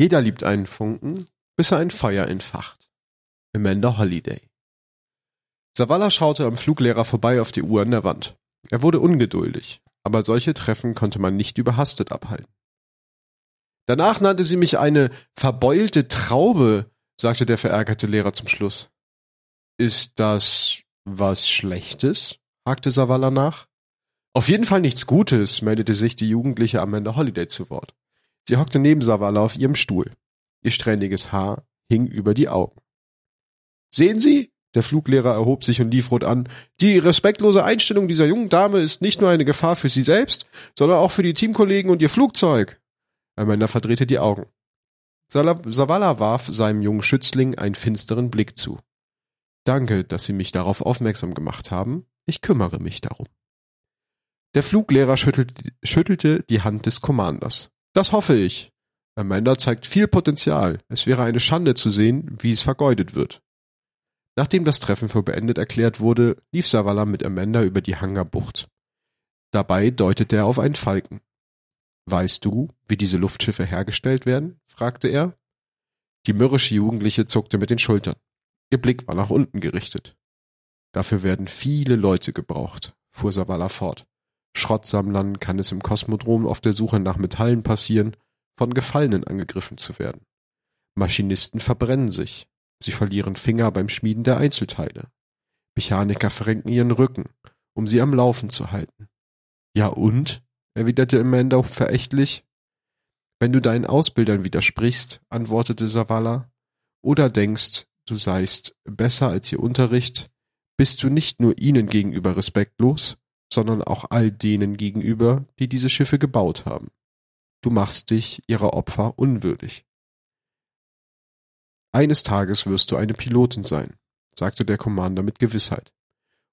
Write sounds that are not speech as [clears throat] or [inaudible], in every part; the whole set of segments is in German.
Jeder liebt einen Funken, bis er ein Feuer entfacht. Amanda Holiday. Savala schaute am Fluglehrer vorbei auf die Uhr an der Wand. Er wurde ungeduldig, aber solche Treffen konnte man nicht überhastet abhalten. Danach nannte sie mich eine verbeulte Traube, sagte der verärgerte Lehrer zum Schluss. Ist das was Schlechtes? hakte Savala nach. Auf jeden Fall nichts Gutes, meldete sich die jugendliche Amanda Holiday zu Wort. Sie hockte neben Savala auf ihrem Stuhl. Ihr strähniges Haar hing über die Augen. Sehen Sie? Der Fluglehrer erhob sich und lief rot an. Die respektlose Einstellung dieser jungen Dame ist nicht nur eine Gefahr für Sie selbst, sondern auch für die Teamkollegen und Ihr Flugzeug. Amanda verdrehte die Augen. Savala warf seinem jungen Schützling einen finsteren Blick zu. Danke, dass Sie mich darauf aufmerksam gemacht haben. Ich kümmere mich darum. Der Fluglehrer schüttelte, schüttelte die Hand des Commanders. Das hoffe ich. Amanda zeigt viel Potenzial. Es wäre eine Schande zu sehen, wie es vergeudet wird. Nachdem das Treffen für beendet erklärt wurde, lief Savala mit Amanda über die Hangarbucht. Dabei deutete er auf einen Falken. Weißt du, wie diese Luftschiffe hergestellt werden? fragte er. Die mürrische Jugendliche zuckte mit den Schultern. Ihr Blick war nach unten gerichtet. Dafür werden viele Leute gebraucht, fuhr Savala fort. Schrottsammlern kann es im Kosmodrom auf der Suche nach Metallen passieren, von Gefallenen angegriffen zu werden. Maschinisten verbrennen sich. Sie verlieren Finger beim Schmieden der Einzelteile. Mechaniker verrenken ihren Rücken, um sie am Laufen zu halten. Ja und? erwiderte Amanda verächtlich. Wenn du deinen Ausbildern widersprichst, antwortete Savala, oder denkst, du seist besser als ihr Unterricht, bist du nicht nur ihnen gegenüber respektlos, sondern auch all denen gegenüber, die diese Schiffe gebaut haben. Du machst dich ihrer Opfer unwürdig. Eines Tages wirst du eine Pilotin sein, sagte der Commander mit Gewissheit.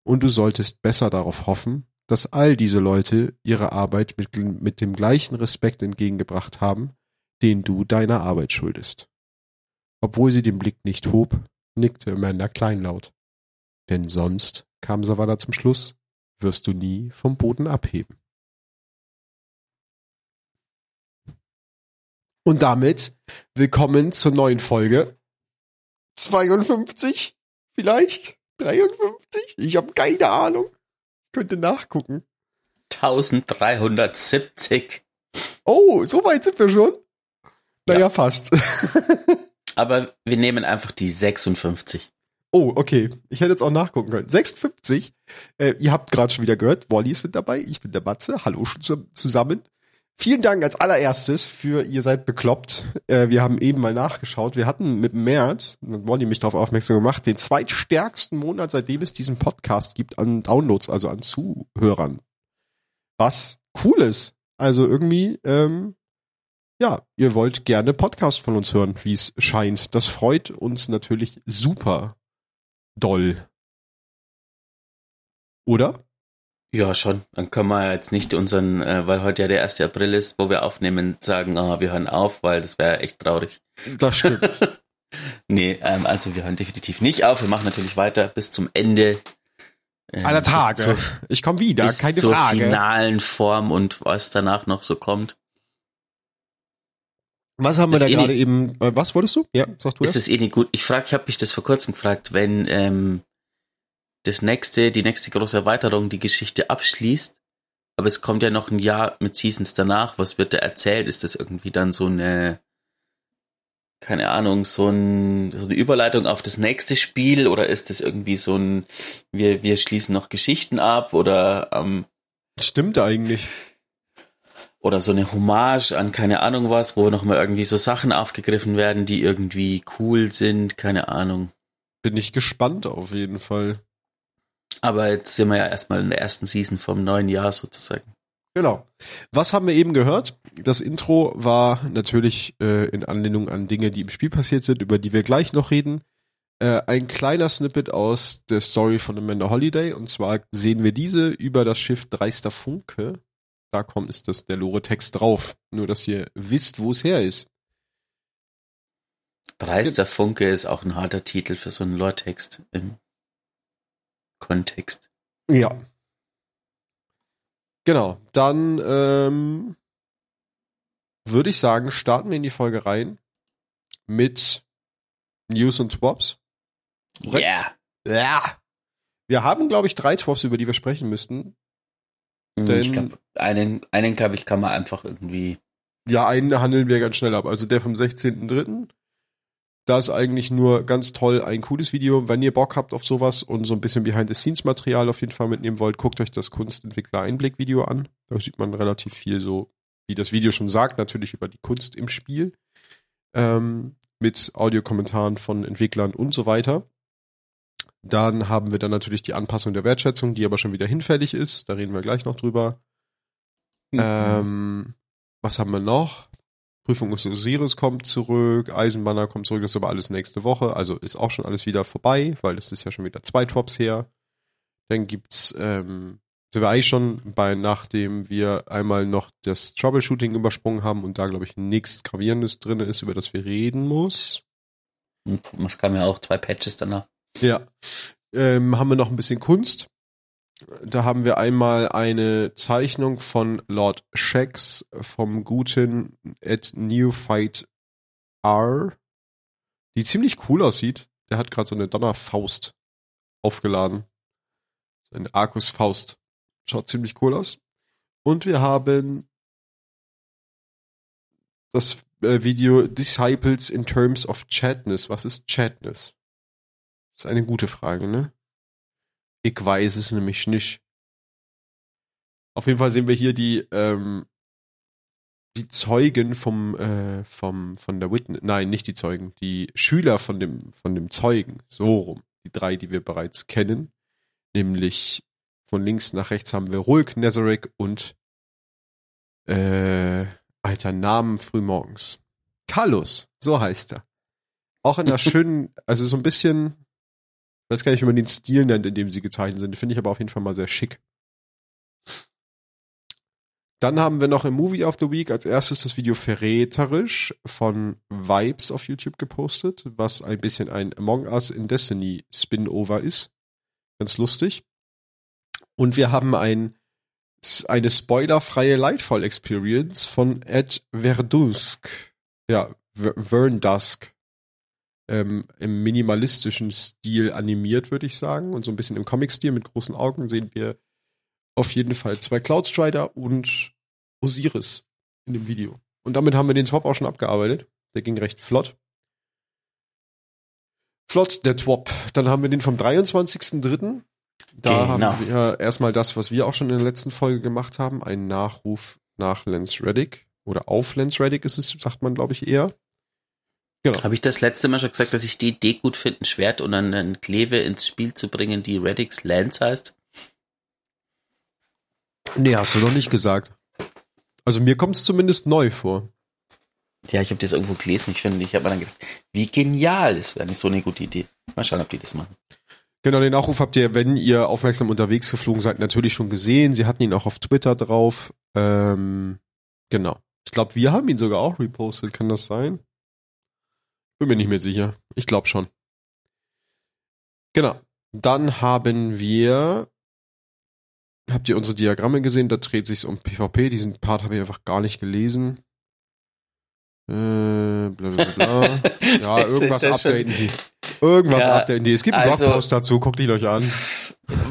Und du solltest besser darauf hoffen, dass all diese Leute ihre Arbeit mit, mit dem gleichen Respekt entgegengebracht haben, den du deiner Arbeit schuldest. Obwohl sie den Blick nicht hob, nickte Amanda kleinlaut. Denn sonst, kam Savannah zum Schluss, wirst du nie vom Boden abheben. Und damit willkommen zur neuen Folge. 52 vielleicht? 53? Ich habe keine Ahnung. Ich könnte nachgucken. 1370. Oh, so weit sind wir schon? Naja, ja. fast. [laughs] Aber wir nehmen einfach die 56. Oh, okay. Ich hätte jetzt auch nachgucken können. 56. Äh, ihr habt gerade schon wieder gehört, Wally ist mit dabei. Ich bin der Matze. Hallo zusammen. Vielen Dank als allererstes für ihr seid bekloppt. Äh, wir haben eben mal nachgeschaut. Wir hatten mit März, Wally mich darauf aufmerksam gemacht, den zweitstärksten Monat, seitdem es diesen Podcast gibt, an Downloads, also an Zuhörern. Was cool ist. Also irgendwie, ähm, ja, ihr wollt gerne Podcast von uns hören, wie es scheint. Das freut uns natürlich super doll. Oder? Ja, schon. Dann können wir jetzt nicht unseren, äh, weil heute ja der 1. April ist, wo wir aufnehmen, sagen, ah, wir hören auf, weil das wäre echt traurig. Das stimmt. [laughs] nee, ähm, also wir hören definitiv nicht auf. Wir machen natürlich weiter bis zum Ende. Ähm, Aller Tage. Zur, ich komme wieder, bis keine Frage. Zur finalen Form und was danach noch so kommt. Was haben wir da eh gerade eben? Äh, was wolltest du? Ja, sagst du Ist es eh nicht gut? Ich frage, ich habe mich das vor kurzem gefragt, wenn ähm, das nächste, die nächste große Erweiterung die Geschichte abschließt, aber es kommt ja noch ein Jahr mit Seasons danach. Was wird da erzählt? Ist das irgendwie dann so eine, keine Ahnung, so, ein, so eine Überleitung auf das nächste Spiel oder ist das irgendwie so ein, wir, wir schließen noch Geschichten ab oder ähm, Stimmt eigentlich oder so eine Hommage an keine Ahnung was, wo nochmal irgendwie so Sachen aufgegriffen werden, die irgendwie cool sind, keine Ahnung. Bin ich gespannt auf jeden Fall. Aber jetzt sind wir ja erstmal in der ersten Season vom neuen Jahr sozusagen. Genau. Was haben wir eben gehört? Das Intro war natürlich äh, in Anlehnung an Dinge, die im Spiel passiert sind, über die wir gleich noch reden. Äh, ein kleiner Snippet aus der Story von Amanda Holiday. Und zwar sehen wir diese über das Schiff Dreister Funke klarkommen, ist das der Lore-Text drauf. Nur, dass ihr wisst, wo es her ist. Dreister Funke ist auch ein harter Titel für so einen Lore-Text im Kontext. Ja. Genau. Dann ähm, würde ich sagen, starten wir in die Folge rein. mit News und Twops. Ja. Yeah. Ja. Wir haben, glaube ich, drei Twops, über die wir sprechen müssten. Hm, Denn, ich glaub, einen, einen glaube ich, kann man einfach irgendwie. Ja, einen handeln wir ganz schnell ab. Also der vom 16.03. Da ist eigentlich nur ganz toll ein cooles Video. Wenn ihr Bock habt auf sowas und so ein bisschen Behind-the-Scenes-Material auf jeden Fall mitnehmen wollt, guckt euch das Kunstentwickler-Einblick-Video an. Da sieht man relativ viel so, wie das Video schon sagt, natürlich über die Kunst im Spiel. Ähm, mit Audiokommentaren von Entwicklern und so weiter. Dann haben wir dann natürlich die Anpassung der Wertschätzung, die aber schon wieder hinfällig ist. Da reden wir gleich noch drüber. Mhm. Ähm, was haben wir noch? Prüfung des Osiris kommt zurück, Eisenbanner kommt zurück, das ist aber alles nächste Woche, also ist auch schon alles wieder vorbei, weil das ist ja schon wieder zwei Tops her. Dann gibt's, ähm, sind wir eigentlich schon bei, nachdem wir einmal noch das Troubleshooting übersprungen haben und da, glaube ich, nichts Gravierendes drin ist, über das wir reden muss. Es kamen ja auch zwei Patches danach. Ja. Ähm, haben wir noch ein bisschen Kunst. Da haben wir einmal eine Zeichnung von Lord Shax vom guten at New Fight R, die ziemlich cool aussieht. Der hat gerade so eine Donnerfaust aufgeladen. Eine Arcus Faust. Schaut ziemlich cool aus. Und wir haben das äh, Video Disciples in Terms of Chatness. Was ist Chatness? Das ist eine gute Frage, ne? Ich weiß es nämlich nicht. Auf jeden Fall sehen wir hier die, ähm, die Zeugen vom, äh, vom, von der Witness, nein, nicht die Zeugen, die Schüler von dem, von dem Zeugen, so rum. Die drei, die wir bereits kennen. Nämlich von links nach rechts haben wir Rulk, Nazarek und, äh, alter Namen frühmorgens. Carlos, so heißt er. Auch in einer [laughs] schönen, also so ein bisschen, ich weiß gar nicht, wie man den Stil nennt, in dem sie gezeichnet sind. Finde ich aber auf jeden Fall mal sehr schick. Dann haben wir noch im Movie of the Week als erstes das Video Verräterisch von Vibes auf YouTube gepostet, was ein bisschen ein Among Us in Destiny Spin-Over ist. Ganz lustig. Und wir haben ein, eine spoilerfreie Lightfall Experience von Ed Verdusk. Ja, Verdusk ähm, im minimalistischen Stil animiert, würde ich sagen. Und so ein bisschen im Comic-Stil mit großen Augen sehen wir auf jeden Fall zwei Cloudstrider und Osiris in dem Video. Und damit haben wir den Swap auch schon abgearbeitet. Der ging recht flott. Flott, der Twop. Dann haben wir den vom 23.03. Da genau. haben wir erstmal das, was wir auch schon in der letzten Folge gemacht haben, einen Nachruf nach Lance Reddick. Oder auf Lance Reddick ist es, sagt man, glaube ich, eher. Genau. Habe ich das letzte Mal schon gesagt, dass ich die Idee gut finde, ein Schwert und einen Kleve ins Spiel zu bringen, die Reddix Lance heißt? Nee, hast du noch nicht gesagt. Also mir kommt es zumindest neu vor. Ja, ich habe das irgendwo gelesen. Ich finde, ich habe mir dann gedacht, wie genial, das wäre nicht so eine gute Idee. Mal schauen, ob die das machen. Genau, den Aufruf habt ihr, wenn ihr aufmerksam unterwegs geflogen seid, natürlich schon gesehen. Sie hatten ihn auch auf Twitter drauf. Ähm, genau. Ich glaube, wir haben ihn sogar auch repostet. Kann das sein? Bin mir nicht mehr sicher. Ich glaube schon. Genau. Dann haben wir. Habt ihr unsere Diagramme gesehen? Da dreht sich um PvP. Diesen Part habe ich einfach gar nicht gelesen. Äh, bla bla bla. [laughs] ja, irgendwas updaten die. Irgendwas ja, updaten die. Es gibt einen also, Blogpost dazu, guckt ihn euch an.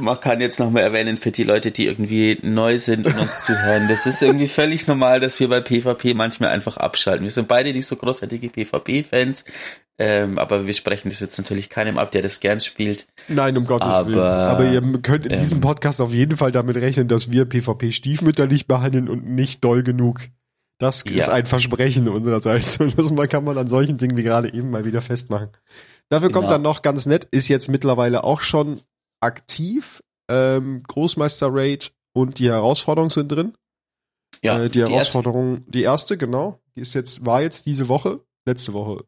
Man kann jetzt nochmal erwähnen für die Leute, die irgendwie neu sind und uns zuhören. Das ist irgendwie völlig normal, dass wir bei PvP manchmal einfach abschalten. Wir sind beide nicht so großartige PvP-Fans, ähm, aber wir sprechen das jetzt natürlich keinem ab, der das gern spielt. Nein, um Gottes aber, Willen. Aber ihr könnt in ähm, diesem Podcast auf jeden Fall damit rechnen, dass wir PvP stiefmütterlich behandeln und nicht doll genug. Das ja. ist ein Versprechen unsererseits. [laughs] Und das kann man an solchen Dingen wie gerade eben mal wieder festmachen. Dafür genau. kommt dann noch ganz nett, ist jetzt mittlerweile auch schon aktiv. Ähm, Großmeister Raid und die Herausforderung sind drin. Ja, äh, die, die Herausforderung, erste. die erste, genau. Die ist jetzt, war jetzt diese Woche, letzte Woche.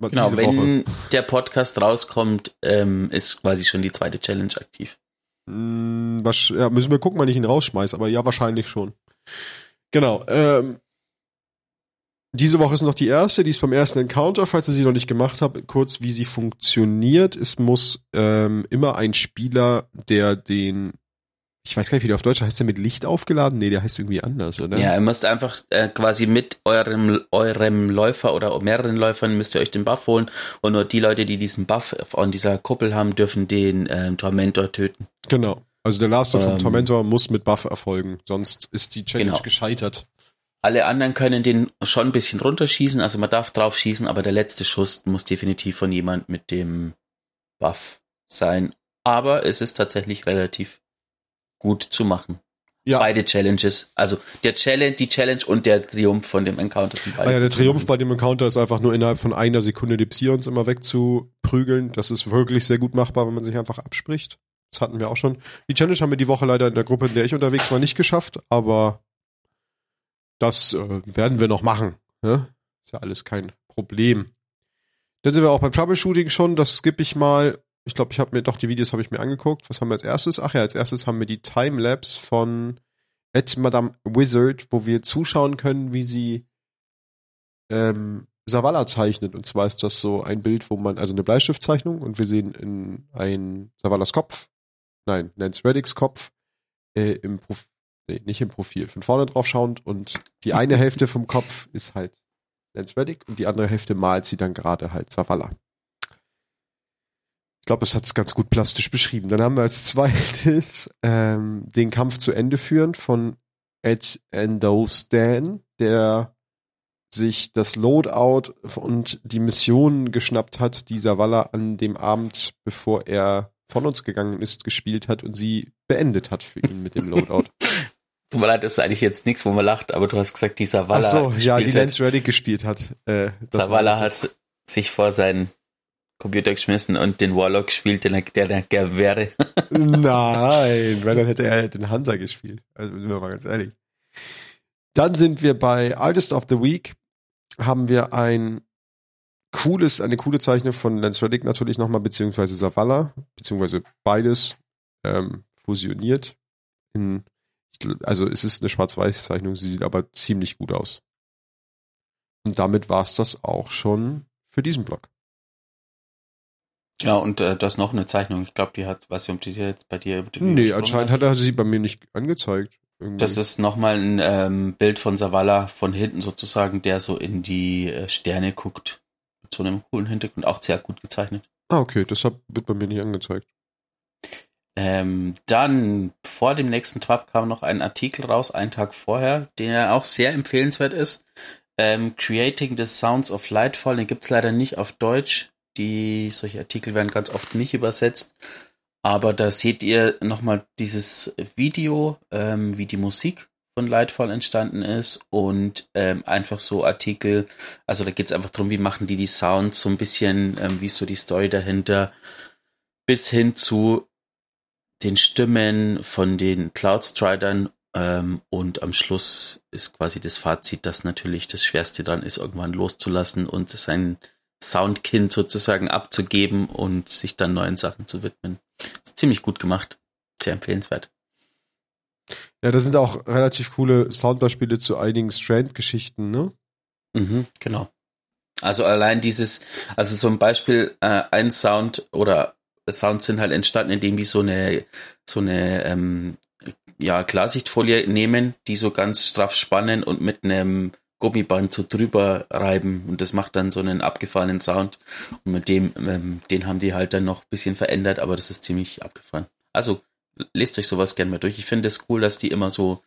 Genau, wenn Woche. der Podcast rauskommt, ähm, ist quasi schon die zweite Challenge aktiv. Hm, was, ja, müssen wir gucken, wann ich ihn rausschmeiß, aber ja, wahrscheinlich schon. Genau. Ähm, diese Woche ist noch die erste, die ist beim ersten Encounter, falls ihr sie noch nicht gemacht habt, kurz wie sie funktioniert. Es muss ähm, immer ein Spieler, der den ich weiß gar nicht, wie der auf Deutsch heißt, der mit Licht aufgeladen? Nee, der heißt irgendwie anders, oder? Ja, ihr müsst einfach äh, quasi mit eurem, eurem Läufer oder mehreren Läufern müsst ihr euch den Buff holen und nur die Leute, die diesen Buff an dieser Kuppel haben, dürfen den ähm, Tormentor töten. Genau. Also der Last ähm, vom Tormentor muss mit Buff erfolgen, sonst ist die Challenge Genau. gescheitert. Alle anderen können den schon ein bisschen runterschießen, also man darf drauf schießen, aber der letzte Schuss muss definitiv von jemand mit dem Buff sein. Aber es ist tatsächlich relativ gut zu machen. Ja. Beide Challenges, also der Challenge, die Challenge und der Triumph von dem Encounter sind beide. Ah ja, der Triumph bei dem Encounter ist einfach nur innerhalb von einer Sekunde die Psions immer wegzuprügeln. Das ist wirklich sehr gut machbar, wenn man sich einfach abspricht. Das hatten wir auch schon. Die Challenge haben wir die Woche leider in der Gruppe, in der ich unterwegs war, nicht geschafft, aber das äh, werden wir noch machen. Ne? Ist ja alles kein Problem. Dann sind wir auch beim Troubleshooting schon. Das skippe ich mal. Ich glaube, ich habe mir doch die Videos habe ich mir angeguckt. Was haben wir als erstes? Ach ja, als erstes haben wir die Timelapse von at Madame Wizard, wo wir zuschauen können, wie sie ähm, Savala zeichnet. Und zwar ist das so ein Bild, wo man, also eine Bleistiftzeichnung und wir sehen in ein Savalas Kopf, nein, Nance Reddicks Kopf, äh, im Profil, nee, nicht im Profil, von vorne drauf schauend und die eine Hälfte vom Kopf ist halt Nance Reddick und die andere Hälfte malt sie dann gerade halt Savala. Ich glaube, es hat es ganz gut plastisch beschrieben. Dann haben wir als zweites [laughs] ähm, den Kampf zu Ende führen von Ed Endostan, der sich das Loadout und die Missionen geschnappt hat, die Savala an dem Abend, bevor er von uns gegangen ist, gespielt hat und sie beendet hat für ihn mit dem [laughs] Loadout. Tut mir leid, das ist eigentlich jetzt nichts, wo man lacht, aber du hast gesagt, die Savala Ach so, ja, die. Lance Reddick gespielt hat. Äh, das Zavala war- hat sich vor seinen Computer geschmissen und den Warlock gespielt, den er, der der gern wäre. [laughs] Nein, weil dann hätte er den Hunter gespielt. Also sind wir mal ganz ehrlich. Dann sind wir bei Artist of the Week. Haben wir ein cooles, eine coole Zeichnung von Lance Reddick natürlich nochmal, beziehungsweise Savala, beziehungsweise beides ähm, fusioniert. In, also es ist eine Schwarz-Weiß-Zeichnung, sie sieht aber ziemlich gut aus. Und damit war es das auch schon für diesen Blog. Ja, und äh, das noch eine Zeichnung. Ich glaube, die hat, ich, ob die jetzt bei dir über Nee, anscheinend hat er sie bei mir nicht angezeigt. Irgendwie. Das ist nochmal ein ähm, Bild von Savala von hinten sozusagen, der so in die äh, Sterne guckt. Mit so einem coolen Hintergrund, auch sehr gut gezeichnet. Ah, okay, deshalb wird bei mir nicht angezeigt. Ähm, dann, vor dem nächsten Twab kam noch ein Artikel raus, einen Tag vorher, der auch sehr empfehlenswert ist. Ähm, Creating the Sounds of Lightfall, den gibt's leider nicht auf Deutsch. Die, solche Artikel werden ganz oft nicht übersetzt. Aber da seht ihr nochmal dieses Video, ähm, wie die Musik von Lightfall entstanden ist und ähm, einfach so Artikel, also da geht's einfach drum, wie machen die die Sounds, so ein bisschen, ähm, wie ist so die Story dahinter, bis hin zu den Stimmen von den Cloud-Stridern ähm, und am Schluss ist quasi das Fazit, dass natürlich das Schwerste dran ist, irgendwann loszulassen und sein Soundkind sozusagen abzugeben und sich dann neuen Sachen zu widmen. Ist ziemlich gut gemacht. Sehr empfehlenswert. Ja, da sind auch relativ coole Soundbeispiele zu einigen Strand-Geschichten, ne? Mhm, genau. Also allein dieses, also so ein Beispiel, äh, ein Sound oder Sounds sind halt entstanden, indem die so eine, so eine, ähm, ja, Klarsichtfolie nehmen, die so ganz straff spannen und mit einem Gummiband so drüber reiben und das macht dann so einen abgefahrenen Sound und mit dem, ähm, den haben die halt dann noch ein bisschen verändert, aber das ist ziemlich abgefahren. Also lest euch sowas gerne mal durch. Ich finde es cool, dass die immer so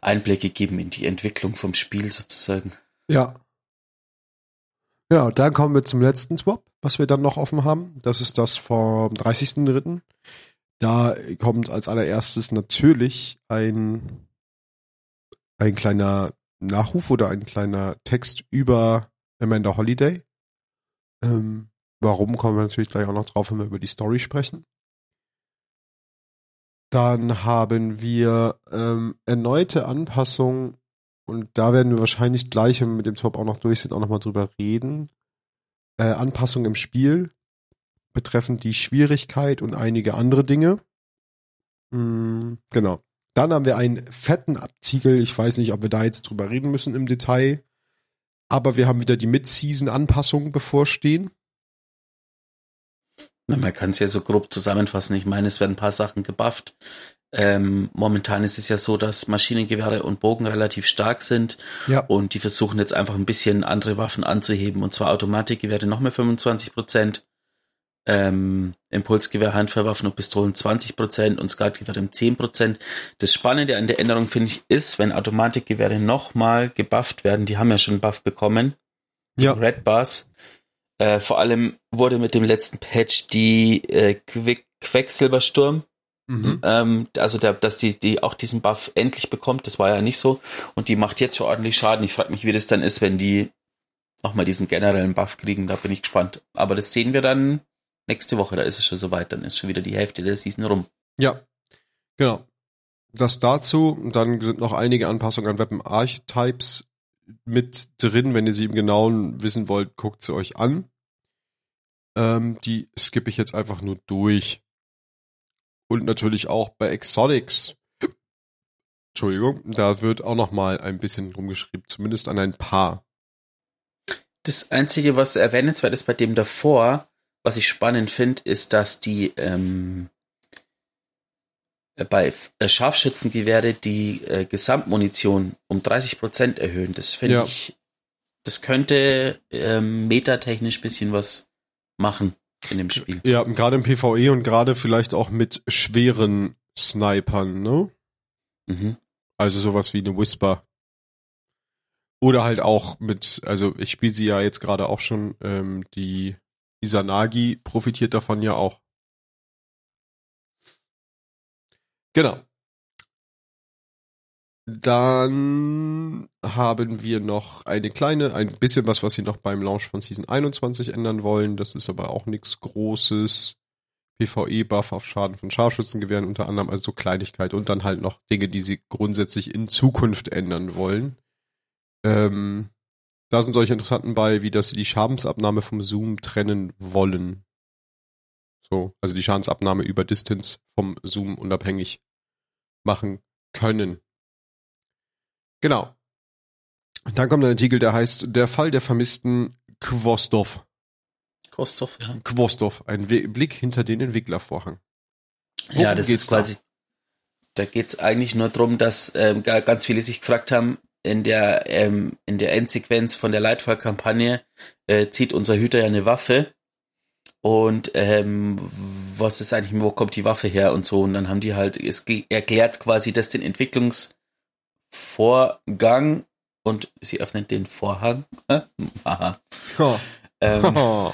Einblicke geben in die Entwicklung vom Spiel sozusagen. Ja. Und dann kommen wir zum letzten Swap, was wir dann noch offen haben. Das ist das vom 30.03. Da kommt als allererstes natürlich ein, ein kleiner Nachruf oder ein kleiner Text über Amanda Holiday. Ähm, warum kommen wir natürlich gleich auch noch drauf, wenn wir über die Story sprechen. Dann haben wir ähm, erneute Anpassungen und da werden wir wahrscheinlich gleich, wenn wir mit dem Top auch noch durch sind, auch nochmal drüber reden. Äh, Anpassungen im Spiel betreffend die Schwierigkeit und einige andere Dinge. Mm, genau. Dann haben wir einen fetten Artikel. Ich weiß nicht, ob wir da jetzt drüber reden müssen im Detail. Aber wir haben wieder die Mid-Season-Anpassungen bevorstehen. Man kann es ja so grob zusammenfassen. Ich meine, es werden ein paar Sachen gebufft. Ähm, momentan ist es ja so, dass Maschinengewehre und Bogen relativ stark sind. Ja. Und die versuchen jetzt einfach ein bisschen andere Waffen anzuheben. Und zwar Automatikgewehre noch mehr 25 Prozent. Ähm, Impulsgewehr, Handfeuerwaffen und Pistolen 20 Prozent und Skatgewehre um 10 Prozent. Das Spannende an der Änderung, finde ich, ist, wenn Automatikgewehre nochmal gebufft werden, die haben ja schon einen Buff bekommen. Ja. Red Bars. Äh, vor allem wurde mit dem letzten Patch die äh, Quick Quecksilbersturm Mhm. ähm, also der, dass die, die auch diesen Buff endlich bekommt, das war ja nicht so. Und die macht jetzt schon ordentlich Schaden. Ich frage mich, wie das dann ist, wenn die nochmal diesen generellen Buff kriegen. Da bin ich gespannt. Aber das sehen wir dann nächste Woche. Da ist es schon soweit. Dann ist schon wieder die Hälfte der Season rum. Ja, genau. Das dazu. Dann sind noch einige Anpassungen an Weapon Archetypes mit drin. Wenn ihr sie im Genauen wissen wollt, guckt sie euch an. Ähm, die skippe ich jetzt einfach nur durch. Und natürlich auch bei Exotics. Entschuldigung, da wird auch noch mal ein bisschen rumgeschrieben, zumindest an ein paar. Das Einzige, was erwähnenswert ist bei dem davor, was ich spannend finde, ist, dass die ähm, bei äh, Scharfschützengewehre die äh, Gesamtmunition um 30 Prozent erhöhen. Das finde Ja. ich, das könnte ähm, metatechnisch bisschen was machen in dem Spiel. Ja, gerade im PvE und gerade vielleicht auch mit schweren Snipern, ne? Mhm. Also sowas wie eine Whisper. Oder halt auch mit, also ich spiele sie ja jetzt gerade auch schon, ähm, die Isanagi profitiert davon ja auch. Genau. Dann haben wir noch eine kleine, ein bisschen was, was sie noch beim Launch von Season 21 ändern wollen. Das ist aber auch nichts Großes. PvE-Buff auf Schaden von Scharfschützengewehren unter anderem, also so Kleinigkeit und dann halt noch Dinge, die sie grundsätzlich in Zukunft ändern wollen. Ähm, da sind solche interessanten bei, wie dass sie die Schadensabnahme vom Zoom trennen wollen. So, also die Schadensabnahme über Distance vom Zoom unabhängig machen können. Genau. Und dann kommt ein Artikel, der heißt Der Fall der vermissten Quostov. Kostov, ja. Quostov, ein We Blick hinter den Entwicklervorhang. Ja, Worum das geht's ist quasi. Da geht's eigentlich nur drum, dass ähm, ga- ganz viele sich gefragt haben, in der ähm, in der Endsequenz von der Lightfall-Kampagne äh, zieht unser Hüter ja eine Waffe und ähm, was ist eigentlich, wo kommt die Waffe her und so und dann haben die halt es erklärt quasi das den Entwicklungsvorgang und sie öffnet den Vorhang. Äh? Aha. Ja. Ähm, [laughs]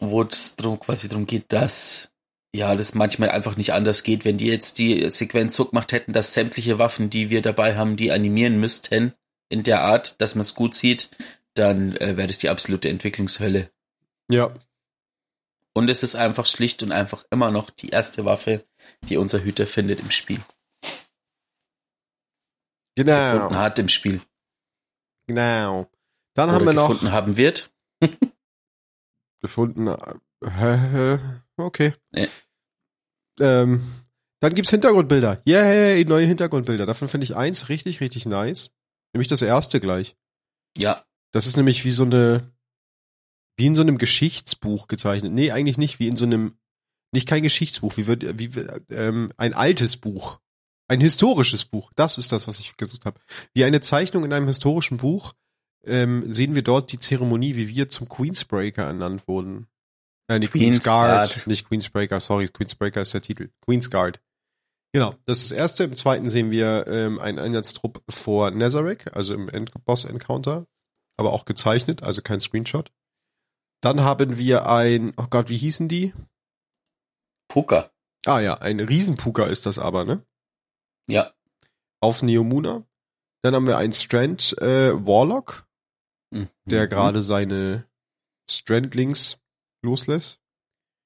wo es drum, quasi darum geht, dass ja, das manchmal einfach nicht anders geht, wenn die jetzt die Sequenz so gemacht hätten, dass sämtliche Waffen, die wir dabei haben, die animieren müssten, in der Art, dass man es gut sieht, dann äh, wäre das die absolute Entwicklungshölle. ja, Und es ist einfach schlicht und einfach immer noch die erste Waffe, die unser Hüter findet im Spiel. Genau. Gefunden hat im Spiel. Genau. Dann Oder haben wir noch gefunden haben wird. [laughs] gefunden. äh, okay. Nee. Ähm, dann gibt's Hintergrundbilder. Yay, neue Hintergrundbilder. Davon finde ich eins richtig, richtig nice. Nämlich das erste gleich. Ja, Das ist nämlich wie so eine, wie in so einem Geschichtsbuch gezeichnet. Nee, eigentlich nicht, wie in so einem, nicht kein Geschichtsbuch, wie wird, wie, ähm, ein altes Buch. Ein historisches Buch. Das ist das, was ich gesucht habe. Wie eine Zeichnung in einem historischen Buch ähm, sehen wir dort die Zeremonie, wie wir zum Queensbreaker ernannt wurden. Äh, Queen's Guard, Queensguard. nicht Queensbreaker, sorry, Queensbreaker ist der Titel. Queen's Guard. Genau, das ist das erste. Im zweiten sehen wir ähm, einen Einsatztrupp vor Nazarek, also im End Boss-Encounter, aber auch gezeichnet, also kein Screenshot. Dann haben wir ein, oh Gott, wie hießen die? Puka. Ah ja, ein Riesenpuka ist das aber, ne? Ja. Auf Neomuna. Dann haben wir einen Strand äh, Warlock, der Mhm. gerade seine Strandlings loslässt.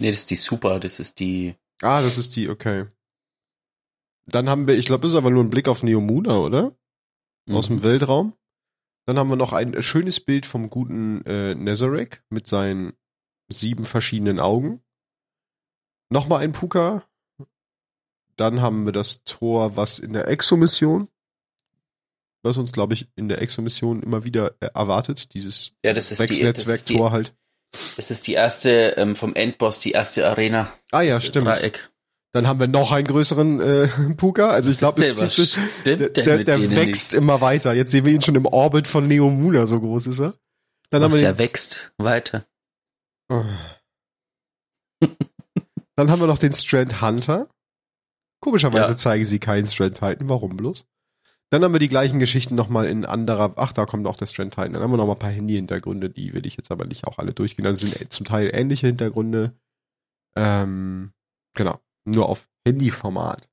Nee, das ist die Super, das ist die. Ah, das ist die, okay. Dann haben wir, ich glaube, das ist aber nur ein Blick auf Neomuna, oder? Aus Mhm. dem Weltraum. Dann haben wir noch ein schönes Bild vom guten äh, Nazarek mit seinen sieben verschiedenen Augen. Nochmal ein Puka. Dann haben wir das Tor, was in der Exo-Mission, was uns, glaube ich, in der Exo-Mission immer wieder erwartet, dieses Ja, das ist die, das ist die, Sechs-Netzwerk-Tor halt. Es ist die erste ähm, vom Endboss, die erste Arena. Ah ja, Das stimmt. Dreieck. Dann haben wir noch einen größeren äh, [laughs] Puka. Also ich glaube, der, der, der, der wächst immer weiter. Jetzt sehen wir ihn schon im Orbit von Neomuna, so groß ist er. Dann Was haben wir den, wächst weiter. Oh. Dann haben wir noch den Strand Hunter. Komischerweise Ja. zeigen sie keinen Strand Titan. Warum bloß? Dann haben wir die gleichen Geschichten nochmal in anderer, ach, da kommt auch der Strand Titan. Dann haben wir noch mal ein paar Handy-Hintergründe, die will ich jetzt aber nicht auch alle durchgehen. Also sind zum Teil ähnliche Hintergründe. Ähm, genau. Nur auf Handyformat.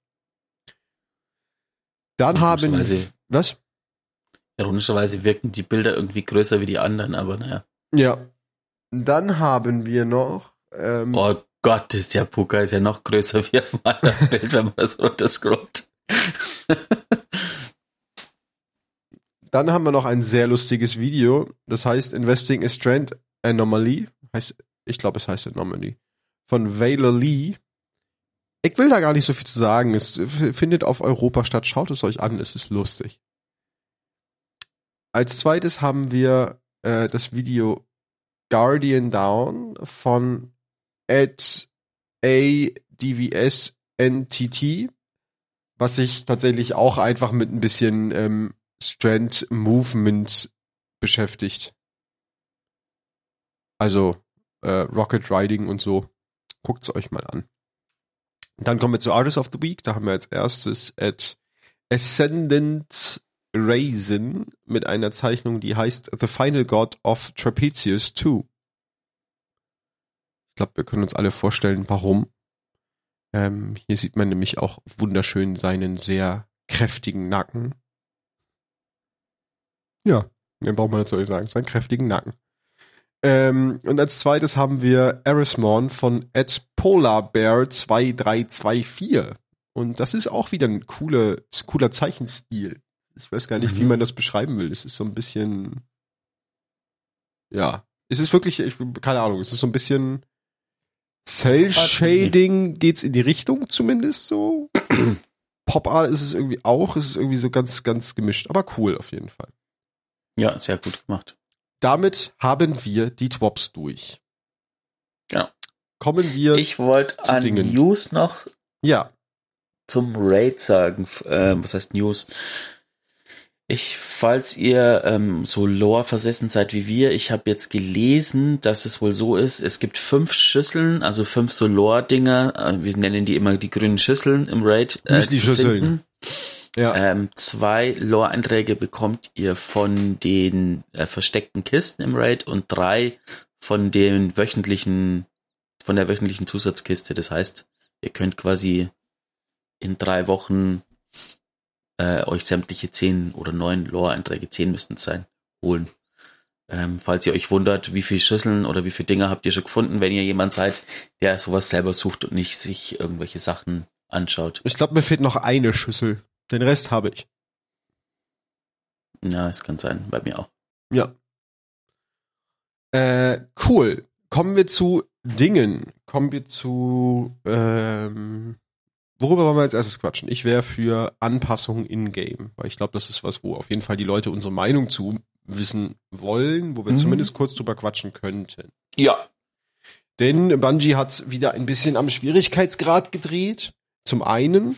Dann haben was? Ironischerweise wirken die Bilder irgendwie größer wie die anderen, aber naja. Ja. Dann haben wir noch ähm, Oh Gott, ist der Puka ist ja noch größer wie auf anderen [laughs] Bild, wenn man das runterscrollt. Dann haben wir noch ein sehr lustiges Video. Das heißt Investing a Strand Anomaly. Heißt, ich glaube, es heißt Anomaly. Von Valor Lee. Ich will da gar nicht so viel zu sagen. Es findet auf Europa statt. Schaut es euch an. Es ist lustig. Als zweites haben wir äh, das Video Guardian Down von at ADVS NTT, was sich tatsächlich auch einfach mit ein bisschen ähm, Strand Movement beschäftigt. Also äh, Rocket Riding und so. Guckt's euch mal an. Dann kommen wir zu Artist of the Week. Da haben wir als erstes at Ascendant Raisin mit einer Zeichnung, die heißt The Final God of Trapezius 2. Ich glaube, wir können uns alle vorstellen, warum. Ähm, hier sieht man nämlich auch wunderschön seinen sehr kräftigen Nacken. Ja, mehr braucht man dazu nicht sagen. Seinen kräftigen Nacken. Ähm, und als zweites haben wir Erismon von Ed Polar Bear 2324. Und das ist auch wieder ein cooler, cooler Zeichenstil. Ich weiß gar nicht, wie Mhm. man das beschreiben will. Es ist so ein bisschen, ja, es ist wirklich, ich, keine Ahnung, es ist so ein bisschen Cell Shading geht's in die Richtung zumindest so. [clears throat] Pop Art ist es irgendwie auch, es ist irgendwie so ganz, ganz gemischt, aber cool auf jeden Fall. Ja, sehr gut gemacht. Damit haben wir die Twops durch. Ja. Kommen wir, Ich wollte an Dingen. News noch ja, zum Raid sagen. Äh, was heißt News? Ich, falls ihr ähm, so Lore versessen seid wie wir, ich habe jetzt gelesen, dass es wohl so ist, es gibt fünf Schüsseln, also fünf so Lore-Dinger, äh, wir nennen die immer die grünen Schüsseln im Raid. Äh, Müsli-Schüsseln. zu finden. ja, Ähm, zwei Lore-Einträge bekommt ihr von den äh, versteckten Kisten im Raid und drei von den wöchentlichen, von der wöchentlichen Zusatzkiste. Das heißt, ihr könnt quasi in drei Wochen äh, euch sämtliche zehn oder neun Lore-Einträge, zehn müssten es sein, holen. Ähm, falls ihr euch wundert, wie viele Schüsseln oder wie viele Dinger habt ihr schon gefunden, wenn ihr jemand seid, der sowas selber sucht und nicht sich irgendwelche Sachen anschaut. ich glaube, mir fehlt noch eine Schüssel. Den Rest habe ich. Ja, es kann sein, bei mir auch. Ja. Äh, cool. Kommen wir zu Dingen. Kommen wir zu, ähm, worüber wollen wir als erstes quatschen? Ich wäre für Anpassungen in-game, weil ich glaube, das ist was, wo auf jeden Fall die Leute unsere Meinung zu wissen wollen, wo wir Mhm. zumindest kurz drüber quatschen könnten. Ja, Denn Bungie hat wieder ein bisschen am Schwierigkeitsgrad gedreht, zum einen.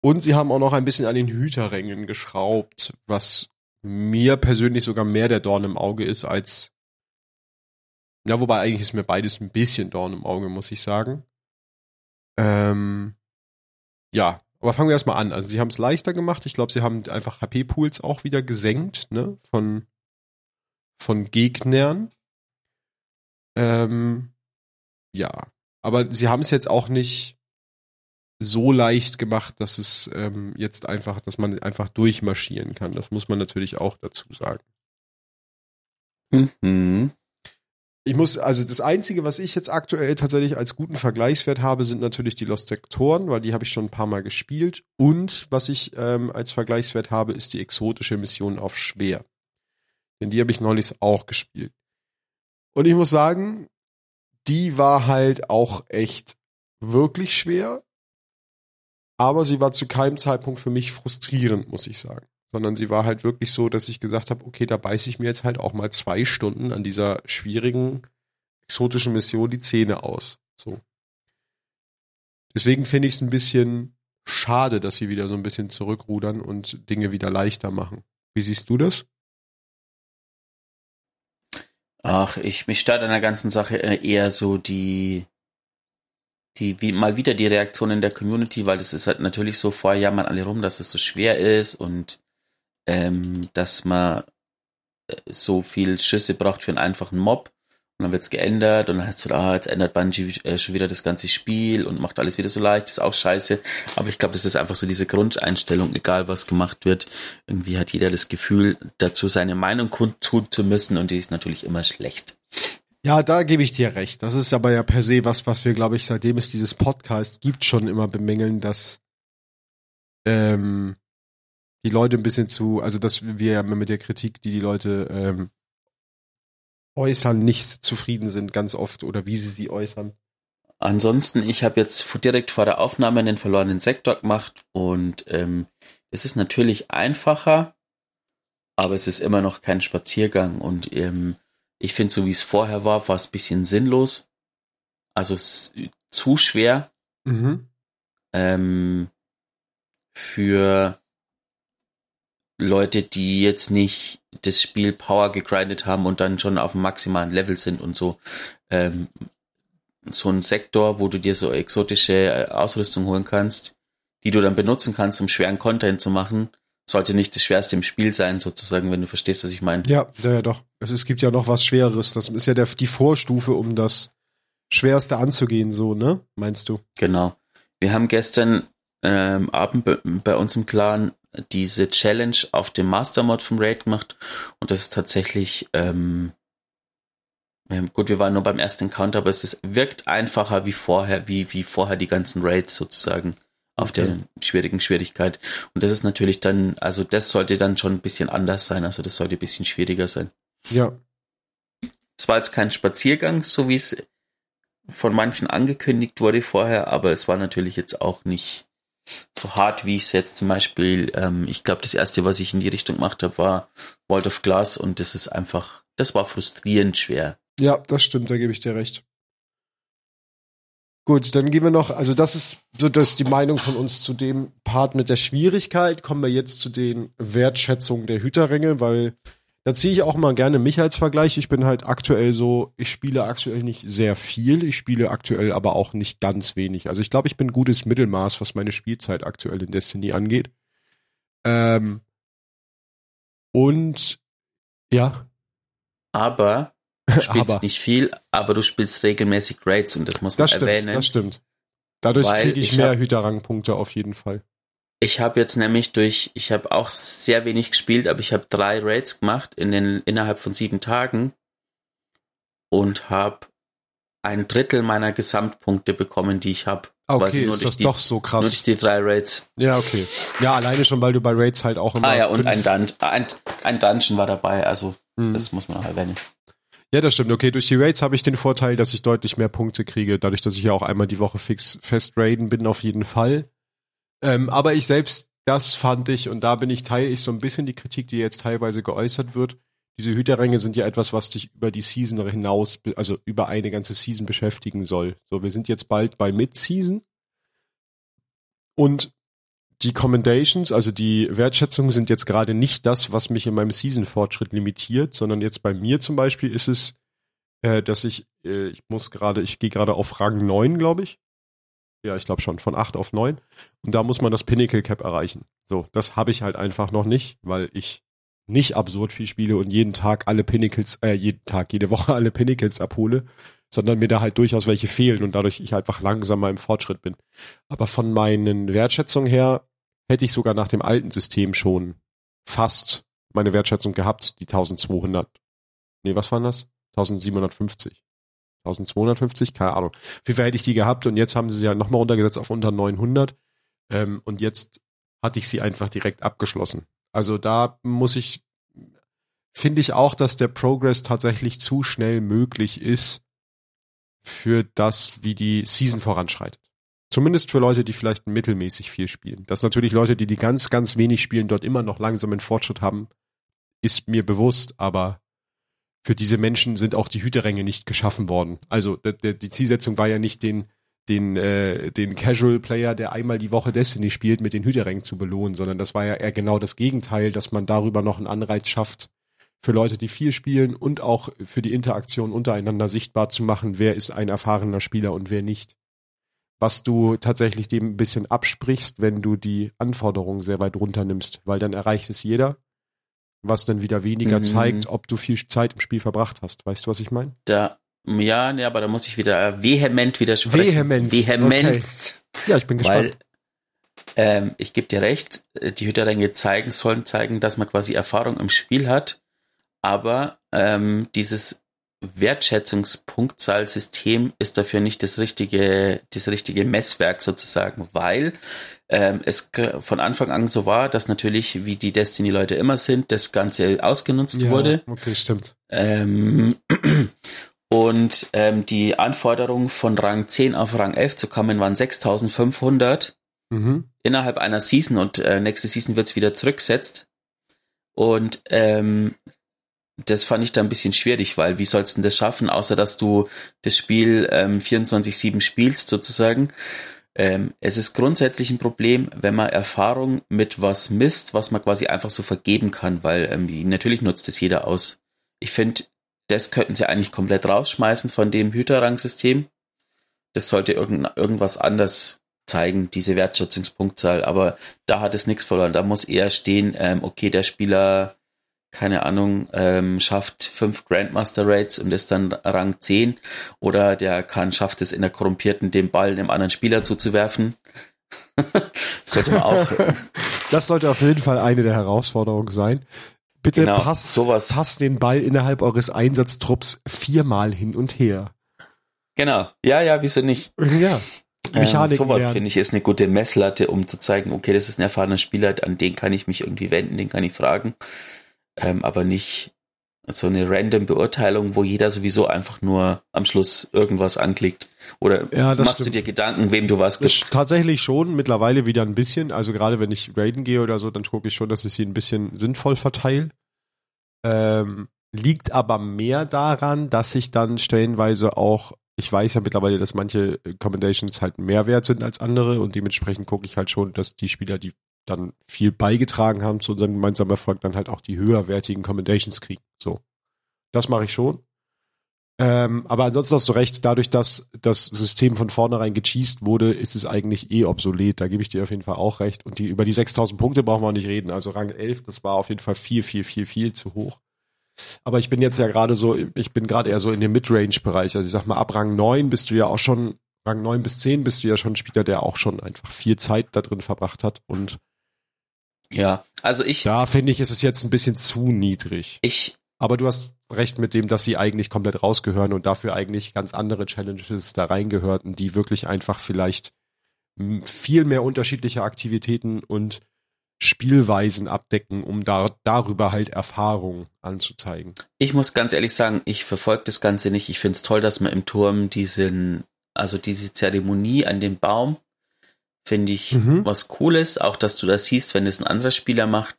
Und sie haben auch noch ein bisschen an den Hüterrängen geschraubt, was mir persönlich sogar mehr der Dorn im Auge ist als. Ja, wobei eigentlich ist mir beides ein bisschen Dorn im Auge, muss ich sagen. Ähm, ja, aber fangen wir erstmal an. Also sie haben es leichter gemacht. Ich glaube, sie haben einfach HP-Pools auch wieder gesenkt, ne? Von, von Gegnern. Ähm, ja, aber sie haben es jetzt auch nicht so leicht gemacht, dass es ähm, jetzt einfach, dass man einfach durchmarschieren kann. Das muss man natürlich auch dazu sagen. Mhm. Ich muss, also das Einzige, was ich jetzt aktuell tatsächlich als guten Vergleichswert habe, sind natürlich die Lost Sektoren, weil die habe ich schon ein paar Mal gespielt. Und was ich ähm, als Vergleichswert habe, ist die exotische Mission auf schwer. Denn die habe ich neulich auch gespielt. Und ich muss sagen, die war halt auch echt wirklich schwer. Aber sie war zu keinem Zeitpunkt für mich frustrierend, muss ich sagen. Sondern sie war halt wirklich so, dass ich gesagt habe, okay, da beiße ich mir jetzt halt auch mal zwei Stunden an dieser schwierigen exotischen Mission die Zähne aus. So. Deswegen finde ich es ein bisschen schade, dass sie wieder so ein bisschen zurückrudern und Dinge wieder leichter machen. Wie siehst du das? Ach, ich mich stört an der ganzen Sache äh, eher so die die wie mal wieder die Reaktionen der Community, weil das ist halt natürlich so vorher jammern alle rum, dass es so schwer ist und ähm, dass man äh, so viel Schüsse braucht für einen einfachen Mob und dann wird's geändert und dann heißt es ah, jetzt ändert Bungie äh, schon wieder das ganze Spiel und macht alles wieder so leicht, ist auch scheiße. Aber ich glaube, das ist einfach so diese Grundeinstellung, egal was gemacht wird. Irgendwie hat jeder das Gefühl, dazu seine Meinung kundtun zu müssen und die ist natürlich immer schlecht. Ja, da gebe ich dir recht. Das ist aber ja per se was, was wir, glaube ich, seitdem es dieses Podcast gibt, schon immer bemängeln, dass ähm, die Leute ein bisschen zu, also dass wir ja mit der Kritik, die die Leute ähm, äußern, nicht zufrieden sind, ganz oft, oder wie sie sie äußern. Ansonsten, ich habe jetzt direkt vor der Aufnahme einen verlorenen Sektor gemacht und ähm, es ist natürlich einfacher, aber es ist immer noch kein Spaziergang und ähm, ich finde, so wie es vorher war, war es ein bisschen sinnlos. Also zu schwer Mhm. ähm, für Leute, die jetzt nicht das Spiel Power gegrindet haben und dann schon auf dem maximalen Level sind und so. Ähm, so ein Sektor, wo du dir so exotische äh, Ausrüstung holen kannst, die du dann benutzen kannst, um schweren Content zu machen, sollte nicht das Schwerste im Spiel sein, sozusagen, wenn du verstehst, was ich meine. Ja, ja, ja, doch. Es, es gibt ja noch was Schwereres. Das ist ja der, die Vorstufe, um das Schwerste anzugehen, so, ne? Meinst du? Genau. Wir haben gestern ähm, Abend bei, bei uns im Clan diese Challenge auf dem Mastermod vom Raid gemacht und das ist tatsächlich ähm, gut, wir waren nur beim ersten Encounter, aber es ist, wirkt einfacher wie vorher, wie, wie vorher die ganzen Raids sozusagen auf Okay. der schwierigen Schwierigkeit. Und das ist natürlich dann, also das sollte dann schon ein bisschen anders sein, also das sollte ein bisschen schwieriger sein. Ja. Es war jetzt kein Spaziergang, so wie es von manchen angekündigt wurde vorher, aber es war natürlich jetzt auch nicht so hart, wie ich es jetzt zum Beispiel, ähm, ich glaube, das erste, was ich in die Richtung gemacht habe, war Vault of Glass und das ist einfach, das war frustrierend schwer. Ja, das stimmt, da gebe ich dir recht. Gut, dann gehen wir noch, also das ist so das ist die Meinung von uns zu dem Part mit der Schwierigkeit. Kommen wir jetzt zu den Wertschätzungen der Hüterränge, weil da ziehe ich auch mal gerne mich als Vergleich. Ich bin halt aktuell so, ich spiele aktuell nicht sehr viel, ich spiele aktuell aber auch nicht ganz wenig. Also ich glaube, ich bin gutes Mittelmaß, was meine Spielzeit aktuell in Destiny angeht. Ähm, und ja, Aber [laughs] du spielst aber nicht viel, aber du spielst regelmäßig Raids und das muss man Das stimmt, erwähnen. das stimmt. Dadurch kriege ich, ich mehr Hüterrangpunkte auf jeden Fall. Ich habe jetzt nämlich durch, ich habe auch sehr wenig gespielt, aber ich habe drei Raids gemacht in den innerhalb von sieben Tagen und habe ein Drittel meiner Gesamtpunkte bekommen, die ich habe. Okay, ist das die- doch so Nur durch krass. die drei Raids. Ja, okay. Ja, alleine schon, weil du bei Raids halt auch immer. Ah ja, und ein, Dun ein, ein Dungeon war dabei, also Mhm. das muss man auch erwähnen. Ja, das stimmt. Okay, durch die Raids habe ich den Vorteil, dass ich deutlich mehr Punkte kriege, dadurch, dass ich ja auch einmal die Woche fix fest raiden bin, auf jeden Fall. Ähm, aber ich selbst, das fand ich, und da bin ich, teile ich so ein bisschen die Kritik, die jetzt teilweise geäußert wird. Diese Hüterränge sind ja etwas, was dich über die Season hinaus, also über eine ganze Season beschäftigen soll. So, wir sind jetzt bald bei Mid-Season. Und die Commendations, also die Wertschätzungen sind jetzt gerade nicht das, was mich in meinem Season-Fortschritt limitiert, sondern jetzt bei mir zum Beispiel ist es, äh, dass ich, äh, ich muss gerade, ich gehe gerade auf Rang 9, glaube ich. Ja, ich glaube schon, von 8 auf 9. Und da muss man das Pinnacle Cap erreichen. So, das habe ich halt einfach noch nicht, weil ich nicht absurd viel spiele und jeden Tag alle Pinnacles, äh, jeden Tag, jede Woche alle Pinnacles abhole, sondern mir da halt durchaus welche fehlen und dadurch ich einfach langsamer im Fortschritt bin. Aber von meinen Wertschätzungen her hätte ich sogar nach dem alten System schon fast meine Wertschätzung gehabt, die 1200. Nee, was waren das? 1750. 1250, keine Ahnung. Jeden Fall hätte ich die gehabt und jetzt haben sie sie halt nochmal runtergesetzt auf unter 900. Ähm, und jetzt hatte ich sie einfach direkt abgeschlossen. Also da muss ich, finde ich auch, dass der Progress tatsächlich zu schnell möglich ist für das, wie die Season voranschreitet. Zumindest für Leute, die vielleicht mittelmäßig viel spielen. Dass natürlich Leute, die die ganz, ganz wenig spielen, dort immer noch langsam einen Fortschritt haben, ist mir bewusst, aber für diese Menschen sind auch die Hüterränge nicht geschaffen worden. Also die Zielsetzung war ja nicht den den äh, den Casual Player, der einmal die Woche Destiny spielt, mit den Hüterrängen zu belohnen, sondern das war ja eher genau das Gegenteil, dass man darüber noch einen Anreiz schafft, für Leute, die viel spielen und auch für die Interaktion untereinander sichtbar zu machen, wer ist ein erfahrener Spieler und wer nicht. Was du tatsächlich dem ein bisschen absprichst, wenn du die Anforderungen sehr weit runternimmst, weil dann erreicht es jeder, was dann wieder weniger mhm. zeigt, ob du viel Zeit im Spiel verbracht hast. Weißt du, was ich meine? Da, ja, nee, aber da muss ich wieder vehement widersprechen. Vehement. Vehement. Okay. Ja, ich bin gespannt. Weil, ähm, ich gebe dir recht, die Hüterränge zeigen, sollen zeigen, dass man quasi Erfahrung im Spiel hat aber ähm, dieses Wertschätzungspunktzahlsystem ist dafür nicht das richtige, das richtige Messwerk sozusagen, weil ähm, es von Anfang an so war, dass natürlich, wie die Destiny-Leute immer sind, das Ganze ausgenutzt ja, wurde. Okay, stimmt. Ähm, [clears throat] und ähm, die Anforderung von Rang 10 auf Rang 11 zu kommen waren 6500 mhm. innerhalb einer Season und äh, nächste Season wird's wieder zurückgesetzt. Und ähm, das fand ich da ein bisschen schwierig, weil wie sollst du das schaffen, außer dass du das Spiel ähm, 24-7 spielst sozusagen. Ähm, es ist grundsätzlich ein Problem, wenn man Erfahrung mit was misst, was man quasi einfach so vergeben kann, weil ähm, natürlich nutzt es jeder aus. Ich finde, das könnten sie eigentlich komplett rausschmeißen von dem Hüterrang-System. Das sollte irgend, irgendwas anders zeigen, diese Wertschätzungspunktzahl, aber da hat es nichts verloren. Da muss eher stehen, ähm, okay, der Spieler keine Ahnung, ähm, schafft fünf Grandmaster Rates und ist dann Rang 10 oder der kann, schafft es in der korrumpierten den Ball einem anderen Spieler zuzuwerfen. [laughs] sollte man auch. [laughs] das sollte auf jeden Fall eine der Herausforderungen sein. Bitte genau, passt, sowas. passt den Ball innerhalb eures Einsatztrupps viermal hin und her. Genau. Ja, ja, wieso nicht? Ja. Mechanik ähm, sowas finde ich ist eine gute Messlatte, um zu zeigen, okay, das ist ein erfahrener Spieler, an den kann ich mich irgendwie wenden, den kann ich fragen ähm, aber nicht so eine random Beurteilung, wo jeder sowieso einfach nur am Schluss irgendwas anklickt. Oder ja, machst stimmt. du dir Gedanken, wem du was gibst? Tatsächlich schon, mittlerweile wieder ein bisschen. Also gerade wenn ich raiden gehe oder so, dann gucke ich schon, dass ich sie ein bisschen sinnvoll verteile. Ähm, liegt aber mehr daran, dass ich dann stellenweise auch, ich weiß ja mittlerweile, dass manche Commendations halt mehr wert sind als andere und dementsprechend gucke ich halt schon, dass die Spieler, die dann viel beigetragen haben zu unserem gemeinsamen Erfolg, dann halt auch die höherwertigen Commendations kriegen. So. Das mache ich schon. Ähm, aber ansonsten hast du recht, dadurch, dass das System von vornherein gecheased wurde, ist es eigentlich eh obsolet. Da gebe ich dir auf jeden Fall auch recht. Und die, über die 6000 Punkte brauchen wir nicht reden. Also Rang 11, das war auf jeden Fall viel, viel, viel, viel zu hoch. Aber ich bin jetzt ja gerade so, ich bin gerade eher so in dem Midrange-Bereich. Also ich sag mal, ab Rang 9 bist du ja auch schon, Rang 9 bis 10 bist du ja schon ein Spieler, der auch schon einfach viel Zeit da drin verbracht hat und ja, also ich. Da finde ich, ist es jetzt ein bisschen zu niedrig. Ich. Aber du hast recht mit dem, dass sie eigentlich komplett rausgehören und dafür eigentlich ganz andere Challenges da reingehörten, die wirklich einfach vielleicht viel mehr unterschiedliche Aktivitäten und Spielweisen abdecken, um da darüber halt Erfahrung anzuzeigen. Ich muss ganz ehrlich sagen, ich verfolge das Ganze nicht. Ich finde es toll, dass man im Turm diesen, also diese Zeremonie an dem Baum finde ich mhm. was Cooles, auch dass du das siehst, wenn es ein anderer Spieler macht.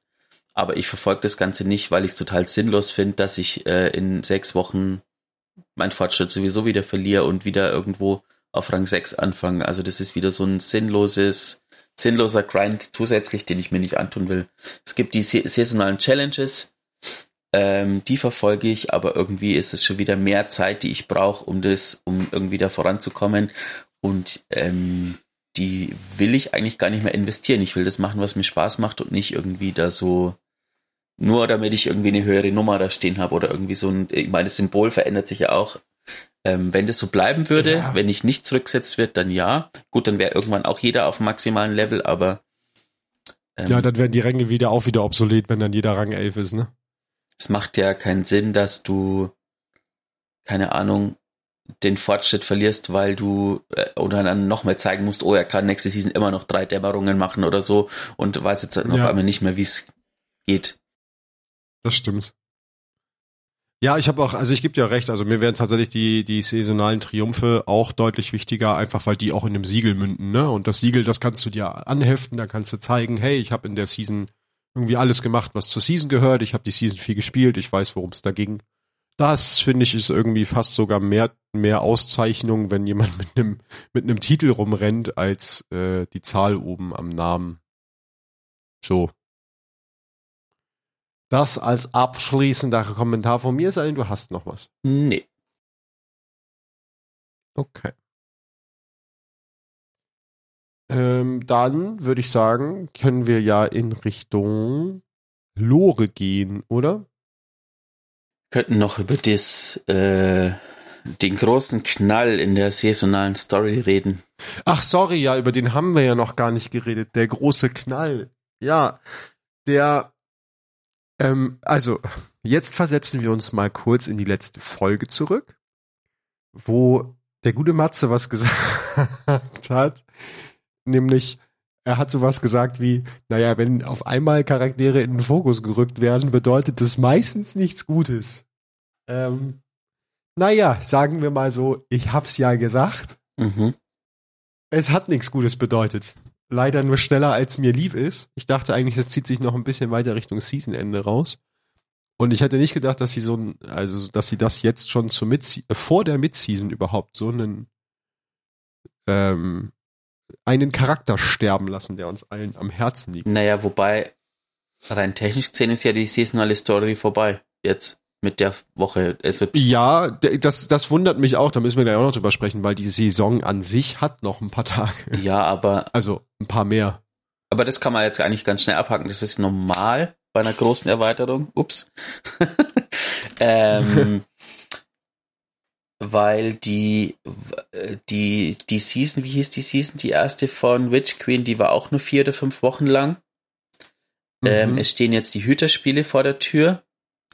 Aber ich verfolge das Ganze nicht, weil ich es total sinnlos finde, dass ich äh, in sechs Wochen mein Fortschritt sowieso wieder verliere und wieder irgendwo auf Rang 6 anfange. Also das ist wieder so ein sinnloses, sinnloser Grind zusätzlich, den ich mir nicht antun will. Es gibt die saisonalen Challenges, ähm, die verfolge ich, aber irgendwie ist es schon wieder mehr Zeit, die ich brauche, um das, um irgendwie da voranzukommen. Und ähm, die will ich eigentlich gar nicht mehr investieren. Ich will das machen, was mir Spaß macht und nicht irgendwie da so nur damit ich irgendwie eine höhere Nummer da stehen habe oder irgendwie so ein, ich meine, das Symbol verändert sich ja auch. Ähm, wenn das so bleiben würde, ja. wenn ich nicht zurückgesetzt wird, dann ja. Gut, dann wäre irgendwann auch jeder auf maximalen Level, aber ähm, Ja, dann werden die Ränge wieder auch wieder obsolet, wenn dann jeder Rang 11 ist, ne? Es macht ja keinen Sinn, dass du keine Ahnung, den Fortschritt verlierst, weil du äh, oder dann nochmal zeigen musst, oh, er kann nächste Season immer noch drei Dämmerungen machen oder so und weiß jetzt halt ja. auf einmal nicht mehr, wie es geht. Das stimmt. Ja, ich habe auch, also ich gebe dir recht, also mir wären tatsächlich die, die saisonalen Triumphe auch deutlich wichtiger, einfach weil die auch in einem Siegel münden, ne? Und das Siegel, das kannst du dir anheften, da kannst du zeigen, hey, ich habe in der Season irgendwie alles gemacht, was zur Season gehört, ich habe die Season viel gespielt, ich weiß, worum es da ging Das finde ich ist irgendwie fast sogar mehr, mehr Auszeichnung, wenn jemand [laughs] mit einem mit einem Titel rumrennt, als äh, die Zahl oben am Namen. So. Das als abschließender Kommentar von mir sein, du hast noch was. Nee. Okay. Ähm, dann würde ich sagen, können wir ja in Richtung Lore gehen, oder? Könnten noch über das, äh, den großen Knall in der saisonalen Story reden. Ach, sorry, ja, über den haben wir ja noch gar nicht geredet. Der große Knall. Ja, der, ähm, also, jetzt versetzen wir uns mal kurz in die letzte Folge zurück, wo der gute Matze was [laughs] gesagt hat, nämlich, er hat sowas gesagt wie, naja, wenn auf einmal Charaktere in den Fokus gerückt werden, bedeutet das meistens nichts Gutes. Ähm, naja, sagen wir mal so, ich hab's ja gesagt. Mhm. Es hat nichts Gutes bedeutet. Leider nur schneller, als mir lieb ist. Ich dachte eigentlich, das zieht sich noch ein bisschen weiter Richtung Seasonende raus. Und ich hätte nicht gedacht, dass sie so ein, also dass sie das jetzt schon zur Mid vor der Midseason überhaupt so einen ähm, einen Charakter sterben lassen, der uns allen am Herzen liegt. Naja, wobei rein technisch gesehen ist ja die saisonale Story vorbei jetzt mit der Woche. Also ja, das, das wundert mich auch, da müssen wir gleich auch noch drüber sprechen, weil die Saison an sich hat noch ein paar Tage. Ja, aber. Also ein paar mehr. Aber das kann man jetzt eigentlich ganz schnell abhaken. Das ist normal bei einer großen Erweiterung. Ups. [laughs] ähm, [laughs] weil die, die, die Season, wie hieß die Season? Die erste von Witch Queen, die war auch nur vier oder fünf Wochen lang. Ähm, mhm. Ähm, es stehen jetzt die Hüterspiele vor der Tür.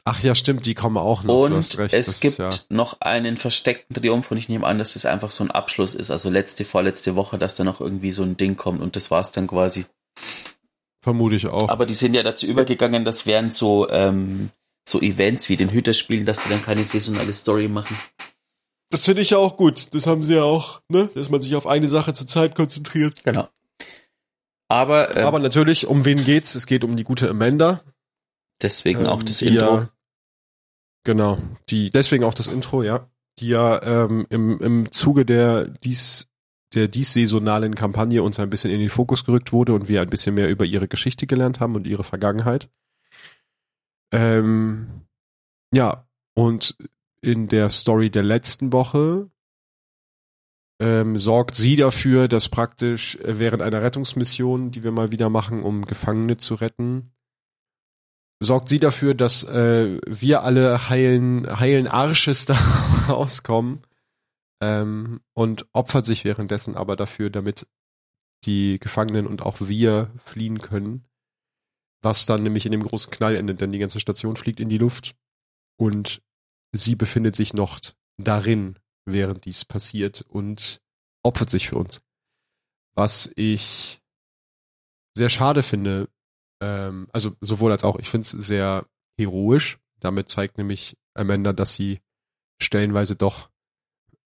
Ach ja, stimmt, die kommen auch noch. Und recht, es gibt ja noch einen versteckten Triumph und ich nehme an, dass das einfach so ein Abschluss ist. Also letzte, vorletzte Woche, dass da noch irgendwie so ein Ding kommt und das war's dann quasi. Vermute ich auch. Aber die sind ja dazu übergegangen, dass während so, ähm, so Events wie den Hüterspielen, dass die dann keine saisonale Story machen. Das finde ich ja auch gut. Das haben sie ja auch, ne? Dass man sich auf eine Sache zur Zeit konzentriert. Genau. Aber, äh, Aber natürlich, um wen geht's? Es geht um die gute Amanda. Deswegen ähm, auch das Intro. Ja, genau, die, deswegen auch das Intro, ja. Die ja ähm, im, im Zuge der dies der dies saisonalen Kampagne uns ein bisschen in den Fokus gerückt wurde und wir ein bisschen mehr über ihre Geschichte gelernt haben und ihre Vergangenheit. Ähm, ja, und in der Story der letzten Woche ähm, sorgt sie dafür, dass praktisch während einer Rettungsmission, die wir mal wieder machen, um Gefangene zu retten, sorgt sie dafür, dass äh, wir alle heilen, heilen Arsches da [laughs] rauskommen ähm, und opfert sich währenddessen aber dafür, damit die Gefangenen und auch wir fliehen können. Was dann nämlich in dem großen Knall endet, denn die ganze Station fliegt in die Luft und sie befindet sich noch darin, während dies passiert und opfert sich für uns. Was ich sehr schade finde, ähm, also sowohl als auch, ich finde es sehr heroisch. Damit zeigt nämlich Amanda, dass sie stellenweise doch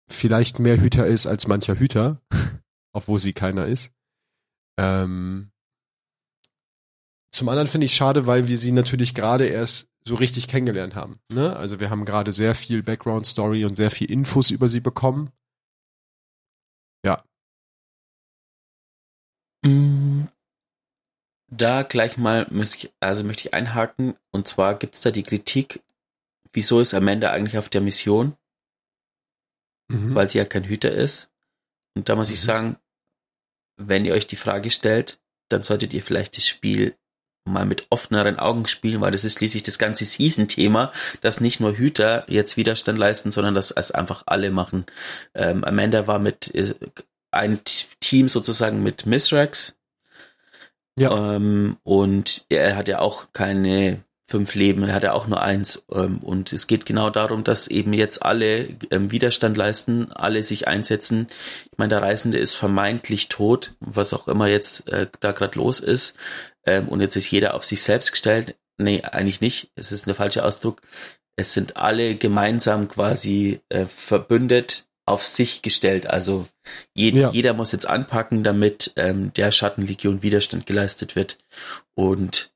vielleicht mehr Hüter ist als mancher Hüter, [laughs] obwohl sie keiner ist. Ähm, zum anderen finde ich schade, weil wir sie natürlich gerade erst so richtig kennengelernt haben. Ne? Also wir haben gerade sehr viel Background-Story und sehr viel Infos über sie bekommen. Ja. Da gleich mal, ich, also möchte ich einhaken, und zwar gibt es da die Kritik, wieso ist Amanda eigentlich auf der Mission? Mhm. Weil sie ja kein Hüter ist. Und da muss mhm. ich sagen, wenn ihr euch die Frage stellt, dann solltet ihr vielleicht das Spiel mal mit offeneren Augen spielen, weil das ist schließlich das ganze Season-Thema, dass nicht nur Hüter jetzt Widerstand leisten, sondern dass es einfach alle machen. Ähm, Amanda war mit äh, ein Team sozusagen mit Misrax, ja. Ähm, und er hat ja auch keine fünf Leben, er hat ja auch nur eins. Ähm, und es geht genau darum, dass eben jetzt alle ähm, Widerstand leisten, alle sich einsetzen. Ich meine, der Reisende ist vermeintlich tot, was auch immer jetzt äh, da gerade los ist. Ähm, und jetzt ist jeder auf sich selbst gestellt. Nee, eigentlich nicht. Es ist der falsche Ausdruck. Es sind alle gemeinsam quasi äh, verbündet auf sich gestellt. Also jed ja. jeder muss jetzt anpacken, damit ähm, der Schattenlegion Widerstand geleistet wird. Und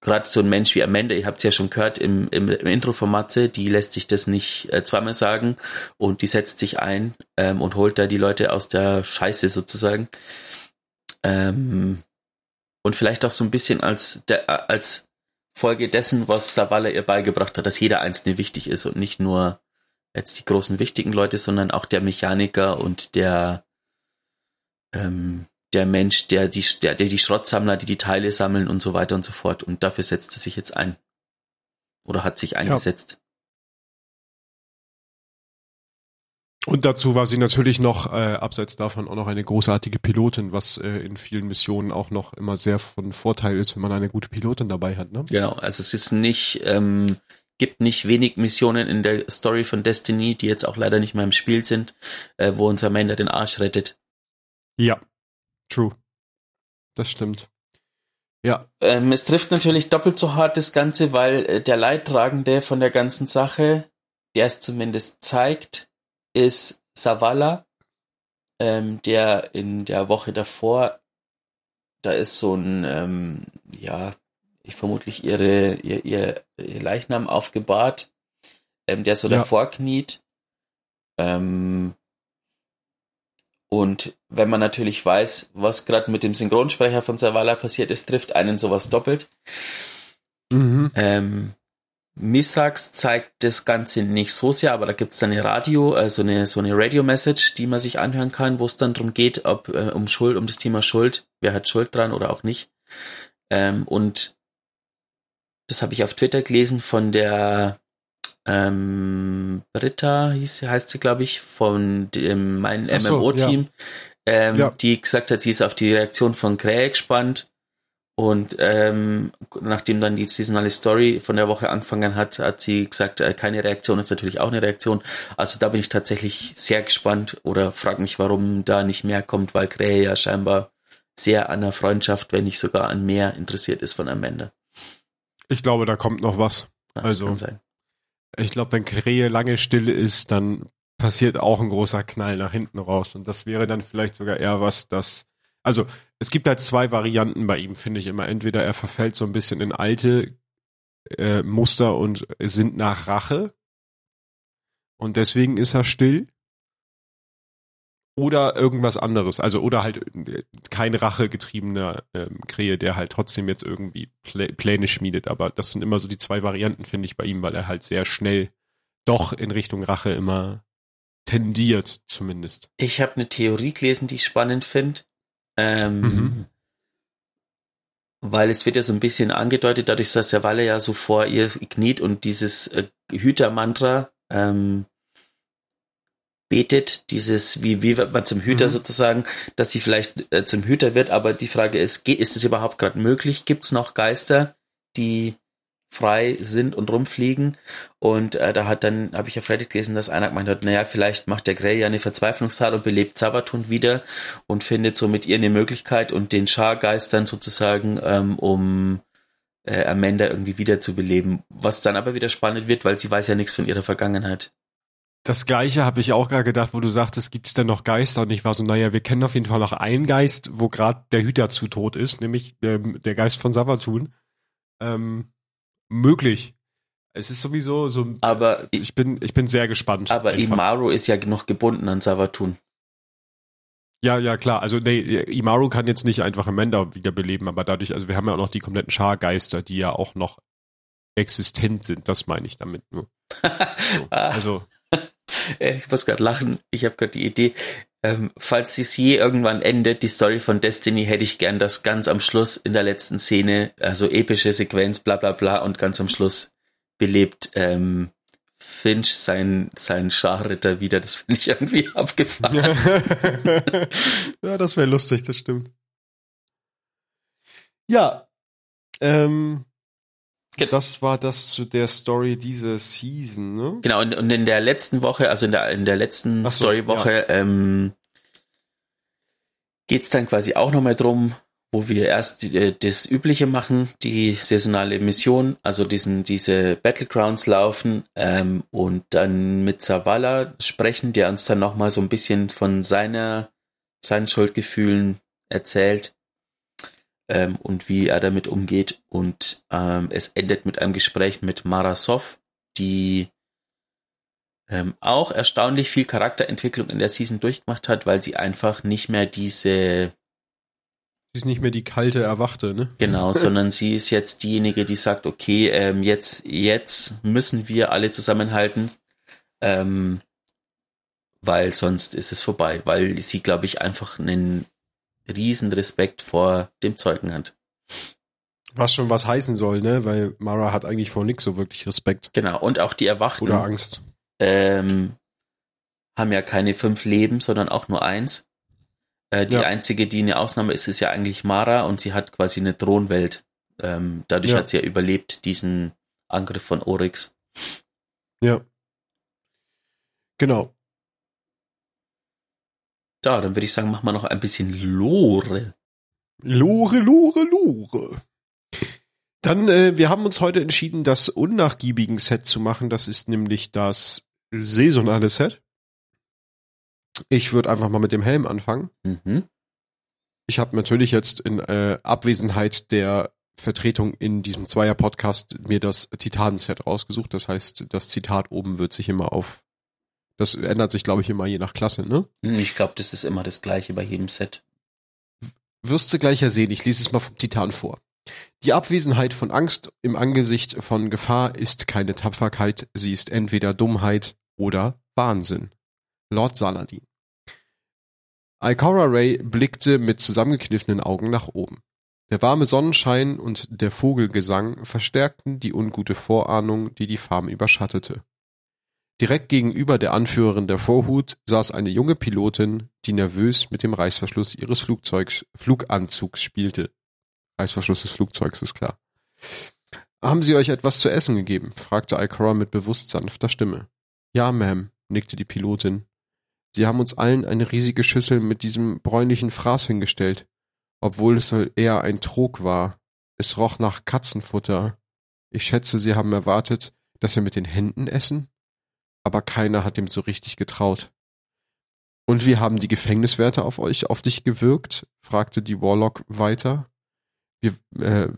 gerade so ein Mensch wie Amanda, ihr habt es ja schon gehört im, im, im Intro von Matze, die lässt sich das nicht äh, zweimal sagen und die setzt sich ein ähm, und holt da die Leute aus der Scheiße sozusagen. Ähm, und vielleicht auch so ein bisschen als, der, als Folge dessen, was Savala ihr beigebracht hat, dass jeder Einzelne wichtig ist und nicht nur jetzt die großen wichtigen Leute, sondern auch der Mechaniker und der ähm, der Mensch, der die, der, der die Schrottsammler, die die Teile sammeln und so weiter und so fort. Und dafür setzt er sich jetzt ein. Oder hat sich eingesetzt. Ja. Und dazu war sie natürlich noch, äh, abseits davon, auch noch eine großartige Pilotin, was äh, in vielen Missionen auch noch immer sehr von Vorteil ist, wenn man eine gute Pilotin dabei hat. Ne? Genau, also es ist nicht, ähm, gibt nicht wenig Missionen in der Story von Destiny, die jetzt auch leider nicht mehr im Spiel sind, äh, wo unser Amanda den Arsch rettet. Ja, true. Das stimmt. Ja. Ähm, es trifft natürlich doppelt so hart das Ganze, weil äh, der Leidtragende von der ganzen Sache, der es zumindest zeigt, ist Savala, ähm, der in der Woche davor, da ist so ein, ähm, ja, vermutlich ihre, ihr, ihr, ihr Leichnam aufgebahrt, ähm, der so ja. davor kniet. Ähm, und wenn man natürlich weiß, was gerade mit dem Synchronsprecher von Savala passiert ist, trifft einen sowas doppelt. Mhm. Ähm, Misrax zeigt das Ganze nicht so sehr, aber da gibt's dann eine Radio, also eine, so eine Radio-Message, die man sich anhören kann, wo es dann darum geht, ob äh, um Schuld, um das Thema Schuld, wer hat Schuld dran oder auch nicht. Ähm, und das habe ich auf Twitter gelesen von der ähm, Britta hieß, heißt sie, glaube ich, von dem, mein so, MMO-Team, ja. Ähm, ja. die gesagt hat, sie ist auf die Reaktion von Krähe gespannt. Und ähm, nachdem dann die saisonale Story von der Woche angefangen hat, hat sie gesagt, äh, keine Reaktion ist natürlich auch eine Reaktion. Also da bin ich tatsächlich sehr gespannt oder frag mich, warum da nicht mehr kommt, weil Krähe ja scheinbar sehr an der Freundschaft, wenn nicht sogar an mehr interessiert ist von Amanda. Ich glaube, da kommt noch was. Das also ich glaube, wenn Krähe lange still ist, dann passiert auch ein großer Knall nach hinten raus. Und das wäre dann vielleicht sogar eher was, das. Also, es gibt halt zwei Varianten bei ihm, finde ich immer. Entweder er verfällt so ein bisschen in alte äh, Muster und sind nach Rache. Und deswegen ist er still oder irgendwas anderes. Also oder halt äh, kein rachegetriebener ähm, Krähe, der halt trotzdem jetzt irgendwie Plä Pläne schmiedet. Aber das sind immer so die zwei Varianten, finde ich, bei ihm, weil er halt sehr schnell doch in Richtung Rache immer tendiert, zumindest. Ich habe eine Theorie gelesen, die ich spannend finde. Ähm, mhm. Weil es wird ja so ein bisschen angedeutet, dadurch, dass der Walle ja so vor ihr kniet und dieses äh, Hütermantra ähm, betet, dieses, wie, wie wird man zum Hüter mhm. sozusagen, dass sie vielleicht äh, zum Hüter wird, aber die Frage ist, ist es überhaupt gerade möglich? Gibt es noch Geister, die frei sind und rumfliegen? Und äh, da hat dann, habe ich auf Reddit gelesen, dass einer gemeint hat, naja, vielleicht macht der Grey ja eine Verzweiflungstat und belebt Sabatun wieder und findet so mit ihr eine Möglichkeit und den Schargeistern sozusagen, ähm, um äh, Amanda irgendwie wiederzubeleben. Was dann aber wieder spannend wird, weil sie weiß ja nichts von ihrer Vergangenheit. Das gleiche habe ich auch gerade gedacht, wo du sagtest, gibt es denn noch Geister? Und ich war so, naja, wir kennen auf jeden Fall noch einen Geist, wo gerade der Hüter zu tot ist, nämlich ähm, der Geist von Savatun. Ähm, möglich. Es ist sowieso so. Aber ich bin, ich bin sehr gespannt. Aber einfach. Imaru ist ja noch gebunden an Savatun. Ja, ja, klar. Also nee, Imaru kann jetzt nicht einfach Amanda wiederbeleben, aber dadurch, also wir haben ja auch noch die kompletten Schargeister, die ja auch noch existent sind. Das meine ich damit nur. [laughs] So, also ich muss gerade lachen. Ich habe gerade die Idee, ähm, falls es je irgendwann endet, die Story von Destiny, hätte ich gern, dass ganz am Schluss in der letzten Szene, also epische Sequenz, bla bla bla, und ganz am Schluss belebt ähm, Finch sein, sein Scharritter wieder. Das finde ich irgendwie [laughs] abgefahren. [laughs] ja, das wäre lustig, das stimmt. Ja. Ähm, das war das zu der Story dieser Season, ne? Genau, und, und in der letzten Woche, also in der, in der letzten so, Storywoche, ja. ähm, geht es dann quasi auch nochmal drum, wo wir erst äh, das Übliche machen, die saisonale Mission, also diesen, diese Battlegrounds laufen ähm, und dann mit Zavala sprechen, der uns dann nochmal so ein bisschen von seiner, seinen Schuldgefühlen erzählt. Ähm, und wie er damit umgeht. Und ähm, es endet mit einem Gespräch mit Mara Sov, die ähm, auch erstaunlich viel Charakterentwicklung in der Season durchgemacht hat, weil sie einfach nicht mehr diese Sie ist nicht mehr die kalte Erwachte, ne? Genau, [laughs] sondern sie ist jetzt diejenige, die sagt, okay, ähm, jetzt, jetzt müssen wir alle zusammenhalten, ähm, weil sonst ist es vorbei, weil sie, glaube ich, einfach einen riesen Respekt vor dem Zeugen hat. Was schon was heißen soll, ne? Weil Mara hat eigentlich vor nix so wirklich Respekt. Genau, und auch die Erwachten Oder Angst. ähm, haben ja keine fünf Leben, sondern auch nur eins. Äh, die Ja. einzige, die eine Ausnahme ist, ist ja eigentlich Mara und sie hat quasi eine Thronwelt. Ähm, dadurch Ja. hat sie ja überlebt, diesen Angriff von Oryx. Ja. Genau. Da, dann würde ich sagen, machen wir noch ein bisschen Lore. Lore, Lore, Lore. Dann, äh, wir haben uns heute entschieden, das unnachgiebigen Set zu machen. Das ist nämlich das saisonale Set. Ich würde einfach mal mit dem Helm anfangen. Mhm. Ich habe natürlich jetzt in äh, Abwesenheit der Vertretung in diesem Zweier-Podcast mir das Titan-Set rausgesucht. Das heißt, das Zitat oben wird sich immer auf. Das ändert sich, glaube ich, immer je nach Klasse, ne? Hm, Ich glaube, das ist immer das gleiche bei jedem Set. Wirst du gleich ja sehen. Ich lese es mal vom Titan vor. Die Abwesenheit von Angst im Angesicht von Gefahr ist keine Tapferkeit, sie ist entweder Dummheit oder Wahnsinn. Lord Saladin. Alcora Ray blickte mit zusammengekniffenen Augen nach oben. Der warme Sonnenschein und der Vogelgesang verstärkten die ungute Vorahnung, die die Farm überschattete. Direkt gegenüber der Anführerin der Vorhut saß eine junge Pilotin, die nervös mit dem Reißverschluss ihres Flugzeugs, Fluganzugs spielte. Reißverschluss des Flugzeugs ist klar. Haben Sie euch etwas zu essen gegeben? fragte Alcora mit bewusst sanfter Stimme. Ja, Ma'am, nickte die Pilotin. Sie haben uns allen eine riesige Schüssel mit diesem bräunlichen Fraß hingestellt, obwohl es eher ein Trog war. Es roch nach Katzenfutter. Ich schätze, Sie haben erwartet, dass wir mit den Händen essen? Aber keiner hat dem so richtig getraut. Und wie haben die Gefängniswärter auf euch, auf dich gewirkt? fragte die Warlock weiter. Wir, äh,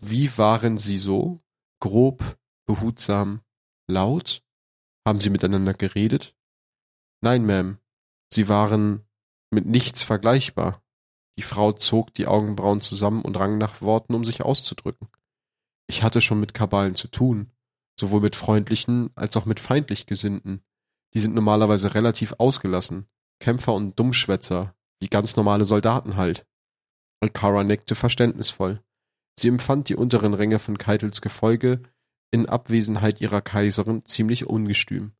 wie waren sie so? Grob, behutsam, laut? Haben sie miteinander geredet? Nein, Ma'am. Sie waren mit nichts vergleichbar. Die Frau zog die Augenbrauen zusammen und rang nach Worten, um sich auszudrücken. Ich hatte schon mit Kabalen zu tun, sowohl mit freundlichen als auch mit feindlich Gesinnten. Die sind normalerweise relativ ausgelassen, Kämpfer und Dummschwätzer, wie ganz normale Soldaten halt. Alcara nickte verständnisvoll. Sie empfand die unteren Ränge von Keitels Gefolge in Abwesenheit ihrer Kaiserin ziemlich ungestüm.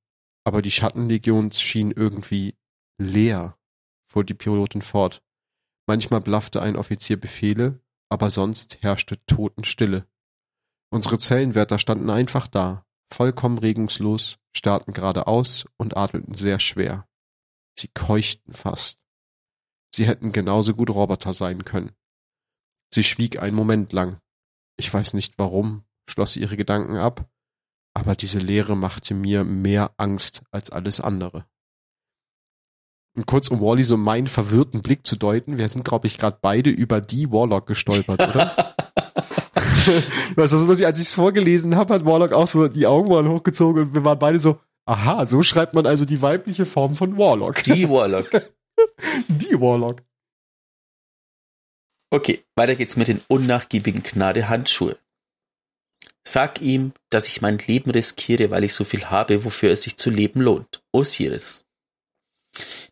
Aber die Schattenlegion schien irgendwie leer, fuhr die Pilotin fort. Manchmal blaffte ein Offizier Befehle, aber sonst herrschte Totenstille. Unsere Zellenwärter standen einfach da, vollkommen regungslos, starrten geradeaus und atmeten sehr schwer. Sie keuchten fast. Sie hätten genauso gut Roboter sein können. Sie schwieg einen Moment lang. Ich weiß nicht warum, schloss sie ihre Gedanken ab, aber diese Leere machte mir mehr Angst als alles andere. Und kurz um Wally so meinen verwirrten Blick zu deuten, wir sind, glaube ich, gerade beide über die Warlock gestolpert, oder? [laughs] [laughs] weißt du, dass ich, als ich es vorgelesen habe, hat Warlock auch so die Augenbrauen hochgezogen und wir waren beide so, aha, so schreibt man also die weibliche Form von Warlock. Die Warlock. [laughs] die Warlock. Okay, weiter geht's mit den unnachgiebigen Gnade-Handschuhe. Sag ihm, dass ich mein Leben riskiere, weil ich so viel habe, wofür es sich zu leben lohnt. Osiris.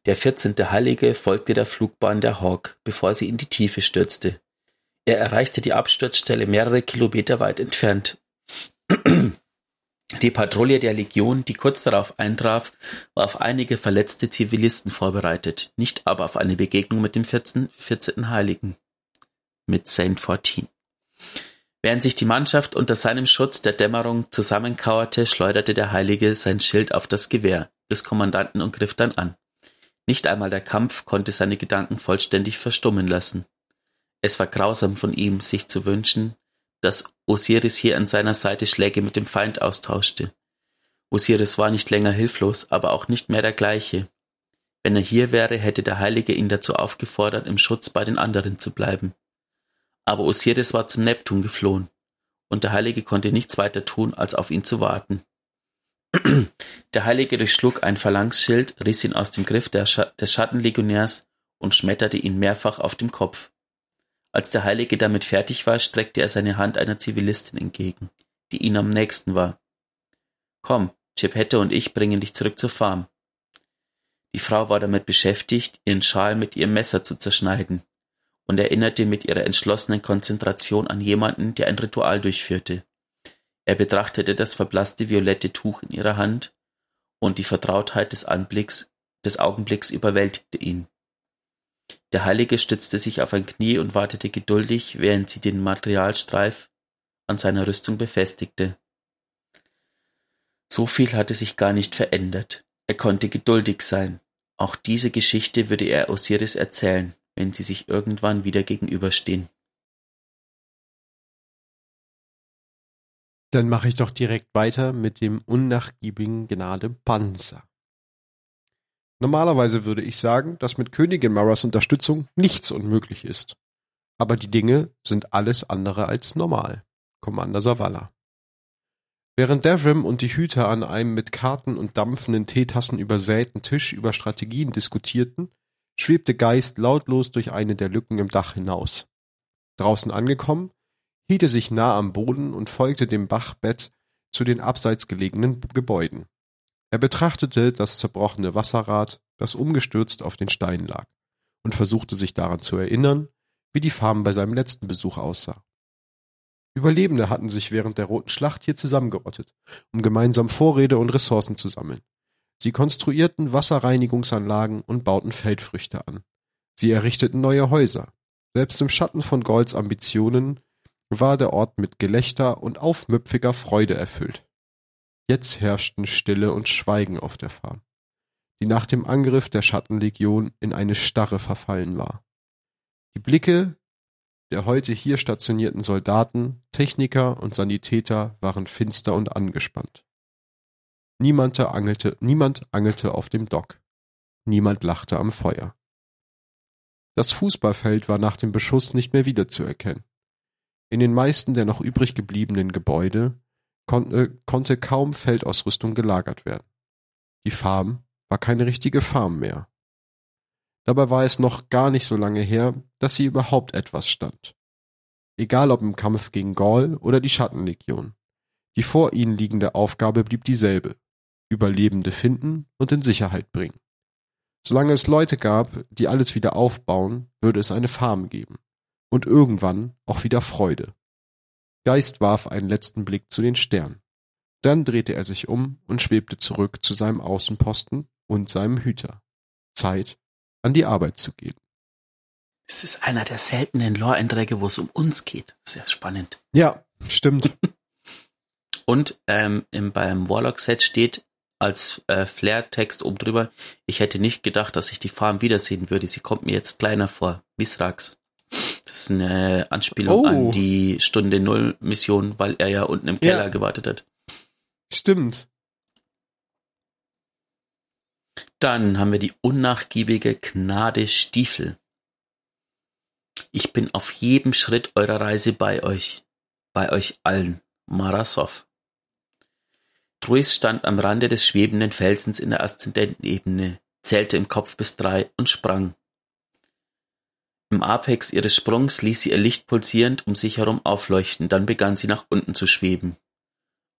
Der 14. Heilige folgte der Flugbahn der Hawk, bevor sie in die Tiefe stürzte. Er erreichte die Absturzstelle mehrere Kilometer weit entfernt. [clears throat] Die Patrouille der Legion, die kurz darauf eintraf, war auf einige verletzte Zivilisten vorbereitet, nicht aber auf eine Begegnung mit dem 14. 14. Heiligen, mit Saint 14. Während sich die Mannschaft unter seinem Schutz der Dämmerung zusammenkauerte, schleuderte der Heilige sein Schild auf das Gewehr des Kommandanten und griff dann an. Nicht einmal der Kampf konnte seine Gedanken vollständig verstummen lassen. Es war grausam von ihm, sich zu wünschen, dass Osiris hier an seiner Seite Schläge mit dem Feind austauschte. Osiris war nicht länger hilflos, aber auch nicht mehr der gleiche. Wenn er hier wäre, hätte der Heilige ihn dazu aufgefordert, im Schutz bei den anderen zu bleiben. Aber Osiris war zum Neptun geflohen, und der Heilige konnte nichts weiter tun, als auf ihn zu warten. [clears throat] Der Heilige durchschlug ein Phalanxschild, riss ihn aus dem Griff des Schattenlegionärs und schmetterte ihn mehrfach auf dem Kopf. Als der Heilige damit fertig war, streckte er seine Hand einer Zivilistin entgegen, die ihm am nächsten war. Komm, Geppetto und ich bringen dich zurück zur Farm. Die Frau war damit beschäftigt, ihren Schal mit ihrem Messer zu zerschneiden und erinnerte mit ihrer entschlossenen Konzentration an jemanden, der ein Ritual durchführte. Er betrachtete das verblasste violette Tuch in ihrer Hand, und die Vertrautheit des Anblicks, des Augenblicks überwältigte ihn. Der Heilige stützte sich auf ein Knie und wartete geduldig, während sie den Materialstreif an seiner Rüstung befestigte. So viel hatte sich gar nicht verändert. Er konnte geduldig sein. Auch diese Geschichte würde er Osiris erzählen, wenn sie sich irgendwann wieder gegenüberstehen. Dann mache ich doch direkt weiter mit dem unnachgiebigen Gnade Panzer. Normalerweise würde ich sagen, dass mit Königin Maras Unterstützung nichts unmöglich ist. Aber die Dinge sind alles andere als normal. Commander Savala. Während Devrim und die Hüter an einem mit Karten und dampfenden Teetassen übersäten Tisch über Strategien diskutierten, schwebte Geist lautlos durch eine der Lücken im Dach hinaus. Draußen angekommen, hielt er sich nah am Boden und folgte dem Bachbett zu den abseits gelegenen Gebäuden. Er betrachtete das zerbrochene Wasserrad, das umgestürzt auf den Steinen lag, und versuchte sich daran zu erinnern, wie die Farm bei seinem letzten Besuch aussah. Überlebende hatten sich während der Roten Schlacht hier zusammengerottet, um gemeinsam Vorräte und Ressourcen zu sammeln. Sie konstruierten Wasserreinigungsanlagen und bauten Feldfrüchte an. Sie errichteten neue Häuser. Selbst im Schatten von Golds Ambitionen war der Ort mit Gelächter und aufmüpfiger Freude erfüllt. Jetzt herrschten Stille und Schweigen auf der Farm, die nach dem Angriff der Schattenlegion in eine Starre verfallen war. Die Blicke der heute hier stationierten Soldaten, Techniker und Sanitäter waren finster und angespannt. Niemand angelte, niemand angelte auf dem Dock. Niemand lachte am Feuer. Das Fußballfeld war nach dem Beschuss nicht mehr wiederzuerkennen. In den meisten der noch übrig gebliebenen Gebäude konnte, konnte kaum Feldausrüstung gelagert werden. Die Farm war keine richtige Farm mehr. Dabei war es noch gar nicht so lange her, dass sie überhaupt etwas stand. Egal ob im Kampf gegen Gaul oder die Schattenlegion. Die vor ihnen liegende Aufgabe blieb dieselbe. Überlebende finden und in Sicherheit bringen. Solange es Leute gab, die alles wieder aufbauen, würde es eine Farm geben. Und irgendwann auch wieder Freude. Geist warf einen letzten Blick zu den Sternen. Dann drehte er sich um und schwebte zurück zu seinem Außenposten und seinem Hüter. Zeit, an die Arbeit zu gehen. Es ist einer der seltenen Lore-Einträge, wo es um uns geht. Sehr spannend. Ja, stimmt. [laughs] und ähm, im, beim Warlock-Set steht als äh, Flair-Text oben drüber, ich hätte nicht gedacht, dass ich die Farm wiedersehen würde. Sie kommt mir jetzt kleiner vor. Misrax. Ist eine Anspielung oh. an die Stunde Null Mission, weil er ja unten im Keller ja. gewartet hat. Stimmt. Dann haben wir die unnachgiebige Gnade Stiefel. Ich bin auf jedem Schritt eurer Reise bei euch, bei euch allen. Marasov. Truis stand am Rande des schwebenden Felsens in der Aszendentenebene, zählte im Kopf bis drei und sprang. Im Apex ihres Sprungs ließ sie ihr Licht pulsierend um sich herum aufleuchten, dann begann sie nach unten zu schweben.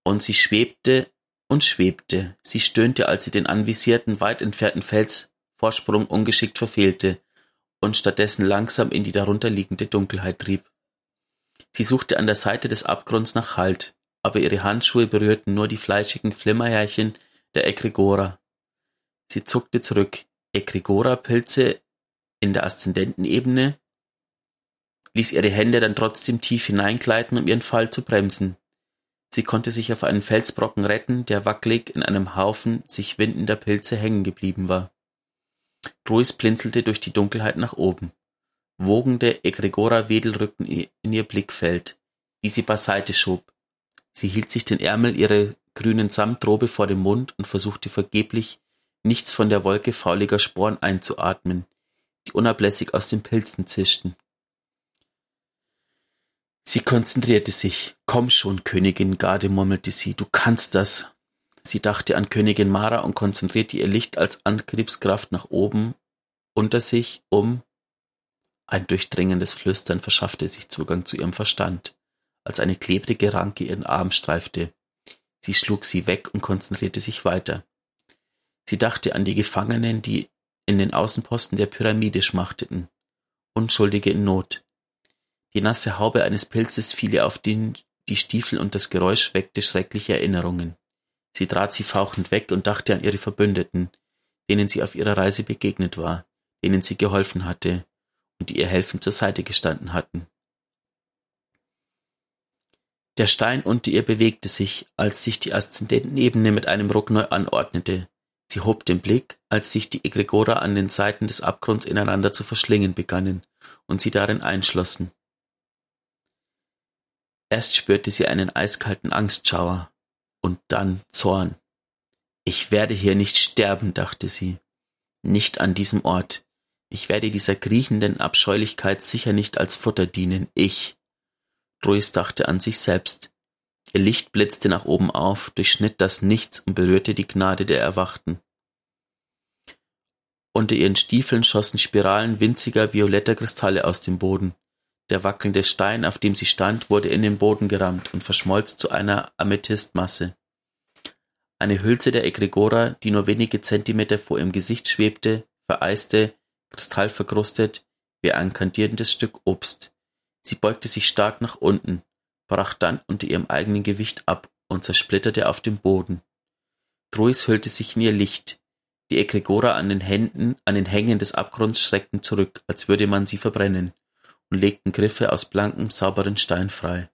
Und sie schwebte und schwebte. Sie stöhnte, als sie den anvisierten, weit entfernten Felsvorsprung ungeschickt verfehlte und stattdessen langsam in die darunterliegende Dunkelheit trieb. Sie suchte an der Seite des Abgrunds nach Halt, aber ihre Handschuhe berührten nur die fleischigen Flimmerhärchen der Egregora. Sie zuckte zurück. Egregora-Pilze in der Aszendentenebene, ließ ihre Hände dann trotzdem tief hineingleiten, um ihren Fall zu bremsen. Sie konnte sich auf einen Felsbrocken retten, der wackelig in einem Haufen sich windender Pilze hängen geblieben war. Ruis blinzelte durch die Dunkelheit nach oben. Wogende Egregora-Wedel rückten in ihr Blickfeld, die sie beiseite schob. Sie hielt sich den Ärmel ihrer grünen Samtrobe vor dem Mund und versuchte vergeblich, nichts von der Wolke fauliger Sporen einzuatmen, die unablässig aus den Pilzen zischten. Sie konzentrierte sich. Komm schon, Königin Garde, murmelte sie, du kannst das. Sie dachte an Königin Mara und konzentrierte ihr Licht als Antriebskraft nach oben unter sich, um ein durchdringendes Flüstern verschaffte sich Zugang zu ihrem Verstand, als eine klebrige Ranke ihren Arm streifte. Sie schlug sie weg und konzentrierte sich weiter. Sie dachte an die Gefangenen, die in den Außenposten der Pyramide schmachteten. Unschuldige in Not. Die nasse Haube eines Pilzes fiel ihr auf den, die Stiefel und das Geräusch weckte schreckliche Erinnerungen. Sie trat sie fauchend weg und dachte an ihre Verbündeten, denen sie auf ihrer Reise begegnet war, denen sie geholfen hatte und die ihr helfend zur Seite gestanden hatten. Der Stein unter ihr bewegte sich, als sich die Aszendentenebene mit einem Ruck neu anordnete. Sie hob den Blick, als sich die Egregora an den Seiten des Abgrunds ineinander zu verschlingen begannen und sie darin einschlossen. Erst spürte sie einen eiskalten Angstschauer und dann Zorn. Ich werde hier nicht sterben, dachte sie. Nicht an diesem Ort. Ich werde dieser kriechenden Abscheulichkeit sicher nicht als Futter dienen. Ich. Ruiz dachte an sich selbst. Ihr Licht blitzte nach oben auf, durchschnitt das Nichts und berührte die Gnade der Erwachten. Unter ihren Stiefeln schossen Spiralen winziger violetter Kristalle aus dem Boden. Der wackelnde Stein, auf dem sie stand, wurde in den Boden gerammt und verschmolz zu einer Amethystmasse. Eine Hülse der Egregora, die nur wenige Zentimeter vor ihrem Gesicht schwebte, vereiste, kristallverkrustet, wie ein kandierendes Stück Obst. Sie beugte sich stark nach unten, brach dann unter ihrem eigenen Gewicht ab und zersplitterte auf dem Boden. Truis hüllte sich in ihr Licht. Die Egregora an den Händen, an den Hängen des Abgrunds schreckten zurück, als würde man sie verbrennen, und legten Griffe aus blankem, sauberen Stein frei.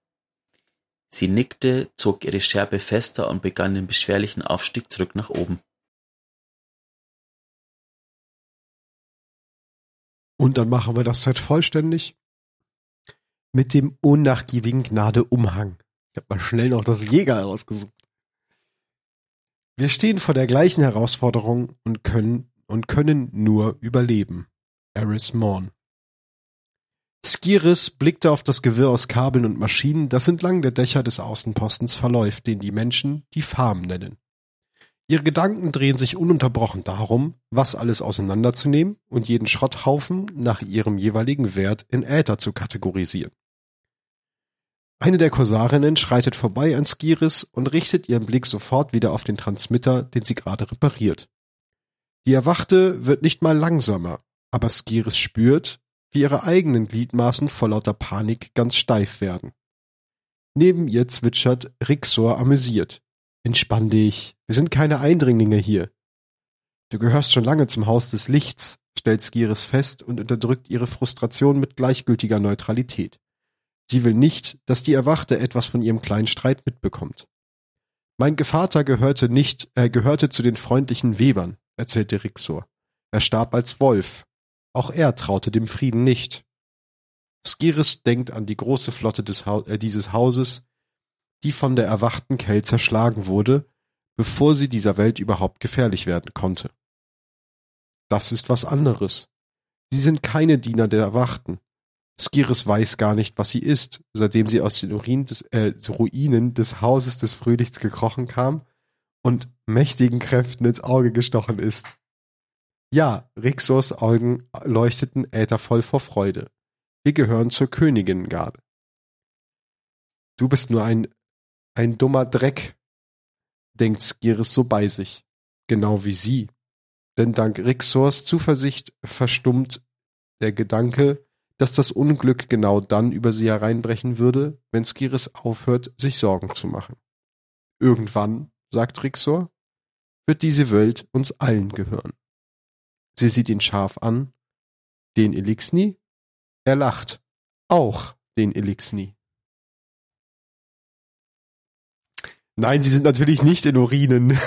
Sie nickte, zog ihre Scherbe fester und begann den beschwerlichen Aufstieg zurück nach oben. Und dann machen wir das Set vollständig mit dem unnachgiebigen Gnade-Umhang. Ich habe mal schnell noch das Jäger herausgesucht. Wir stehen vor der gleichen Herausforderung und können und können nur überleben. Eris Morn. Skiris blickte auf das Gewirr aus Kabeln und Maschinen, das entlang der Dächer des Außenpostens verläuft, den die Menschen die Farm nennen. Ihre Gedanken drehen sich ununterbrochen darum, was alles auseinanderzunehmen und jeden Schrotthaufen nach ihrem jeweiligen Wert in Äther zu kategorisieren. Eine der Korsarinnen schreitet vorbei an Skiris und richtet ihren Blick sofort wieder auf den Transmitter, den sie gerade repariert. Die Erwachte wird nicht mal langsamer, aber Skiris spürt, wie ihre eigenen Gliedmaßen vor lauter Panik ganz steif werden. Neben ihr zwitschert Rixor amüsiert. Entspann dich, wir sind keine Eindringlinge hier. Du gehörst schon lange zum Haus des Lichts, stellt Skiris fest und unterdrückt ihre Frustration mit gleichgültiger Neutralität. Sie will nicht, dass die Erwachte etwas von ihrem kleinen Streit mitbekommt. Mein Gevater gehörte nicht, er gehörte zu den freundlichen Webern, erzählte Rixor. Er starb als Wolf, auch er traute dem Frieden nicht. Skiris denkt an die große Flotte ha äh, dieses Hauses, die von der erwachten Kell zerschlagen wurde, bevor sie dieser Welt überhaupt gefährlich werden konnte. Das ist was anderes. Sie sind keine Diener der Erwachten. Skiris weiß gar nicht, was sie ist, seitdem sie aus den Urin des, äh, Ruinen des Hauses des Frühlichts gekrochen kam und mächtigen Kräften ins Auge gestochen ist. Ja, Rixos Augen leuchteten äthervoll vor Freude. Wir gehören zur Königingarde. Du bist nur ein, ein dummer Dreck, denkt Skiris so bei sich. Genau wie sie. Denn dank Rixors Zuversicht verstummt der Gedanke, dass das Unglück genau dann über sie hereinbrechen würde, wenn Skiris aufhört, sich Sorgen zu machen. Irgendwann, sagt Rixor, wird diese Welt uns allen gehören. Sie sieht ihn scharf an. Den Elixni? Er lacht. Auch den Elixni. Nein, sie sind natürlich nicht in Urinen.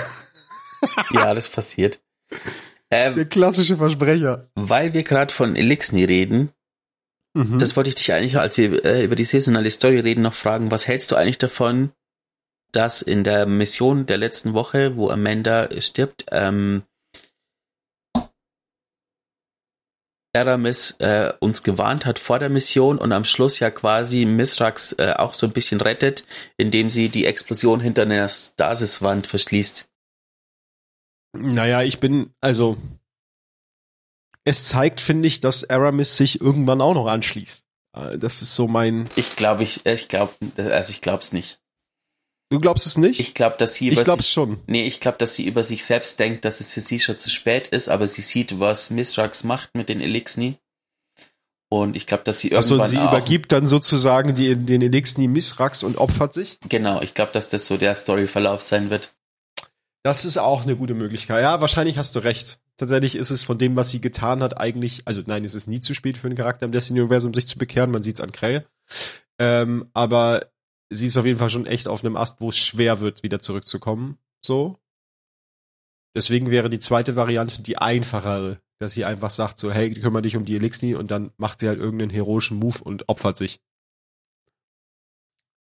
[laughs] ja, das passiert. [laughs] Ähm, Der klassische Versprecher. Weil wir gerade von Elixni reden, mhm. das wollte ich dich eigentlich, als wir äh, über die saisonale Story reden, noch fragen, was hältst du eigentlich davon, dass in der Mission der letzten Woche, wo Amanda stirbt, ähm, Aramis äh, uns gewarnt hat vor der Mission und am Schluss ja quasi Misrax äh, auch so ein bisschen rettet, indem sie die Explosion hinter einer Stasiswand verschließt. Naja, ich bin, also, es zeigt, finde ich, dass Aramis sich irgendwann auch noch anschließt. Äh, Das ist so mein. Ich glaube, ich, ich glaube, also ich glaube es nicht. Du glaubst es nicht? Ich glaube, dass sie Ich über glaub's sich, schon. nee, ich glaube, dass sie über sich selbst denkt, dass es für sie schon zu spät ist, aber sie sieht, was Misrax macht mit den Elixni. Und ich glaube, dass sie Achso, irgendwann sie auch, übergibt dann sozusagen die, den Elixni Misrax und opfert sich. genau, ich glaube, dass das so der Storyverlauf sein wird. Das ist auch eine gute Möglichkeit. Ja, wahrscheinlich hast du recht. Tatsächlich ist es von dem, was sie getan hat, eigentlich, also nein, es ist nie zu spät für einen Charakter im Destiny-Universum, sich zu bekehren. Man sieht's an Krähe. Ähm, aber sie ist auf jeden Fall schon echt auf einem Ast, wo es schwer wird, wieder zurückzukommen. So. Deswegen wäre die zweite Variante die einfachere, dass sie einfach sagt so, hey, kümmere dich um die Elixni und dann macht sie halt irgendeinen heroischen Move und opfert sich.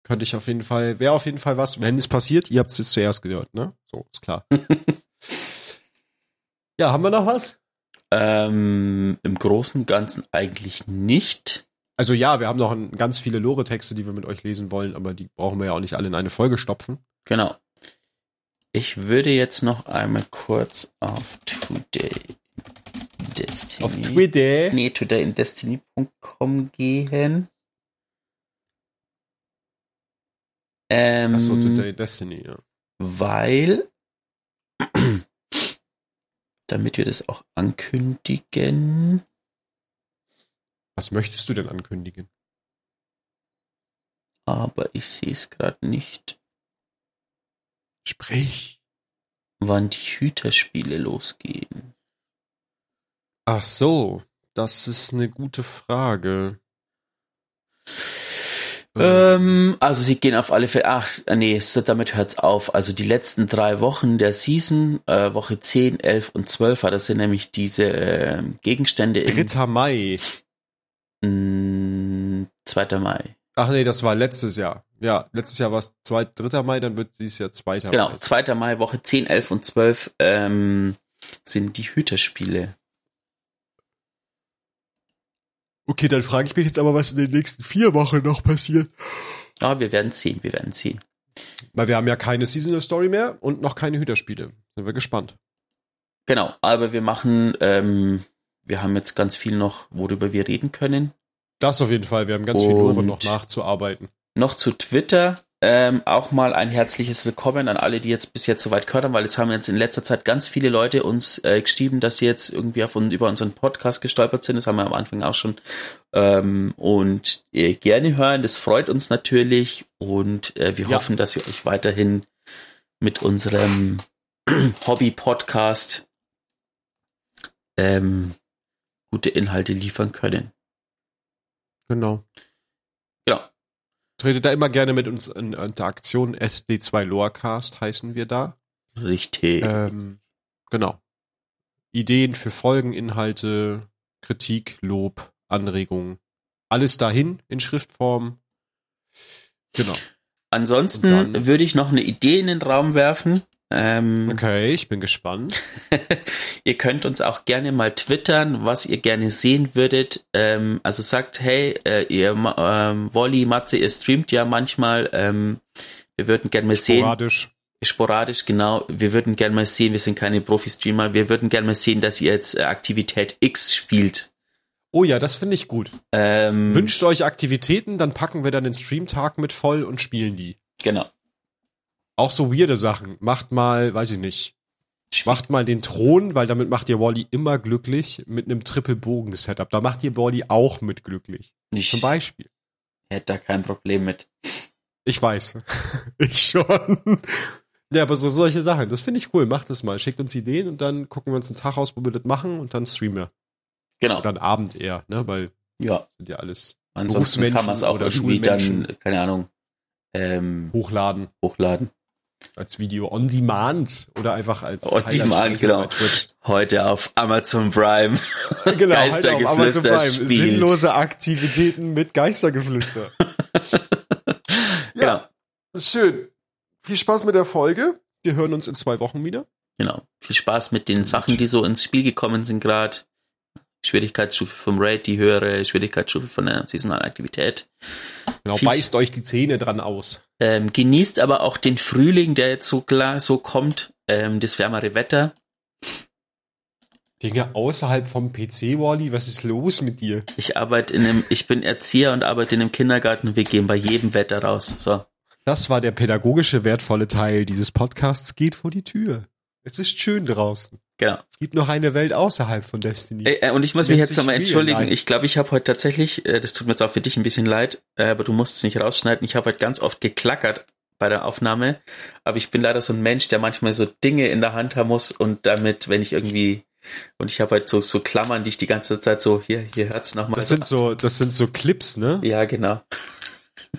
Könnte ich auf jeden Fall, wäre auf jeden Fall was, wenn es passiert, ihr habt es jetzt zuerst gehört, ne? So, ist klar. [laughs] ja, haben wir noch was? Ähm, Im Großen und Ganzen eigentlich nicht. Also ja, wir haben noch ein, ganz viele Lore-Texte, die wir mit euch lesen wollen, aber die brauchen wir ja auch nicht alle in eine Folge stopfen. Genau. Ich würde jetzt noch einmal kurz auf Today Destiny. Auf Twitter. Nee, todayindestiny.com gehen. Ähm, Achso, Today Destiny, ja. Weil, damit wir das auch ankündigen, Was möchtest du denn ankündigen? aber ich sehe es gerade nicht, Sprich. wann die Hüterspiele losgehen. Ach so, das ist eine gute Frage. Ähm, also sie gehen auf alle Fälle, ach, äh, nee, so, damit hört's auf. Also die letzten drei Wochen der Season, äh, Woche 10, 11 und 12, war das sind nämlich diese äh, Gegenstände im 3. Mai. mh, 2. Mai. Ach nee, das war letztes Jahr. Ja, letztes Jahr war es 3. Mai, dann wird dieses Jahr 2. Genau, Mai. 2. Mai, Woche 10, 11 und 12 ähm, sind die Hüterspiele. Okay, dann frage ich mich jetzt aber, was in den nächsten vier Wochen noch passiert. Ah, wir werden sehen, wir werden sehen. Weil wir haben ja keine Seasonal Story mehr und noch keine Hüterspiele. Sind wir gespannt. Genau, aber wir machen, ähm, wir haben jetzt ganz viel noch, worüber wir reden können. Das auf jeden Fall. Wir haben ganz viel Und- noch nachzuarbeiten. Noch zu Twitter. Ähm, auch mal ein herzliches Willkommen an alle, die jetzt bis jetzt soweit gehört haben, weil jetzt haben jetzt in letzter Zeit ganz viele Leute uns äh, geschrieben, dass sie jetzt irgendwie auf, über unseren Podcast gestolpert sind. Das haben wir am Anfang auch schon. Ähm, und äh, gerne hören, das freut uns natürlich. Und äh, wir Ja. hoffen, dass wir euch weiterhin mit unserem [clears throat] Hobby-Podcast ähm, gute Inhalte liefern können. Genau. Genau. Tretet da immer gerne mit uns in Interaktion. SD2 Lorecast heißen wir da. Richtig. Ähm, genau. Ideen für Folgen, Inhalte, Kritik, Lob, Anregungen. Alles dahin in Schriftform. Genau. Ansonsten dann- würde ich noch eine Idee in den Raum werfen. Ähm, Okay, ich bin gespannt. [laughs] ihr könnt uns auch gerne mal twittern, was ihr gerne sehen würdet. Ähm, also sagt, hey, äh, ihr ähm, Wolli, Matze, ihr streamt ja manchmal. Ähm, wir würden gerne mal sehen, Sporadisch. sporadisch, genau. Wir würden gerne mal sehen, wir sind keine Profi-Streamer, wir würden gerne mal sehen, dass ihr jetzt äh, Aktivität X spielt. Oh ja, das finde ich gut. Ähm, Wünscht euch Aktivitäten, dann packen wir dann den Streamtag mit voll und spielen die. Genau. Auch so weirde Sachen. Macht mal, weiß ich nicht. Macht mal den Thron, weil damit macht ihr Wally immer glücklich mit einem Triple-Bogen-Setup. Da macht ihr Wally auch mit glücklich. Ich Zum Beispiel. hätte da kein Problem mit. Ich weiß. [laughs] ich schon. Ja, aber so solche Sachen, das finde ich cool. Macht es mal. Schickt uns Ideen und dann gucken wir uns einen Tag aus, wo wir das machen und dann streamen wir. Genau. Oder einen Abend eher, ne? Weil Ja. sind ja alles Ansonsten kann man es auch oder irgendwie dann, keine Ahnung, ähm, hochladen. hochladen. Als Video on demand oder einfach als On demand, genau. Heute auf Amazon Prime. [laughs] genau, Geistergeflüster Amazon Prime. Sinnlose Aktivitäten mit Geistergeflüster. [laughs] Genau. ist schön. Viel Spaß mit der Folge. Wir hören uns in zwei Wochen wieder. Genau. Viel Spaß mit den Sachen, die so ins Spiel gekommen sind gerade. Schwierigkeitsstufe vom Raid, die höhere Schwierigkeitsstufe von der saisonalen Aktivität. Genau, Viech. beißt euch die Zähne dran aus. Ähm, genießt aber auch den Frühling, der jetzt so klar so kommt, ähm, das wärmere Wetter. Dinge außerhalb vom PC, Wally, was ist los mit dir? Ich arbeite in einem, ich bin Erzieher und arbeite in einem Kindergarten und wir gehen bei jedem Wetter raus. So. Das war der pädagogische wertvolle Teil dieses Podcasts. Geht vor die Tür. Es ist schön draußen. Genau. Es gibt noch eine Welt außerhalb von Destiny. Äh, äh, und ich muss mich jetzt nochmal entschuldigen. Life. Ich glaube, ich habe heute tatsächlich, äh, das tut mir jetzt auch für dich ein bisschen leid, äh, aber du musst es nicht rausschneiden. Ich habe heute ganz oft geklackert bei der Aufnahme. Aber ich bin leider so ein Mensch, der manchmal so Dinge in der Hand haben muss und damit, wenn ich irgendwie und ich habe halt so, so Klammern, die ich die ganze Zeit so, hier, hier hört's nochmal. das sind so, das sind so Clips, ne? ja, genau.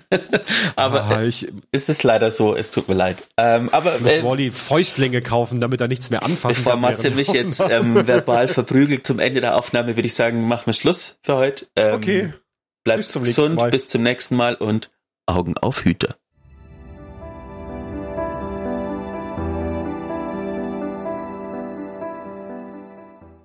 [laughs] aber Ah, ich ist es leider so, es tut mir leid. Ähm, aber muss äh, Wally Fäustlinge kaufen, damit er nichts mehr anfassen Bevor kann. Matze mich jetzt ähm, verbal verprügelt zum Ende der Aufnahme, würde ich sagen, machen wir Schluss für heute. Ähm, Okay. Bleibt bis gesund, bis zum nächsten Mal und Augen auf Hüter.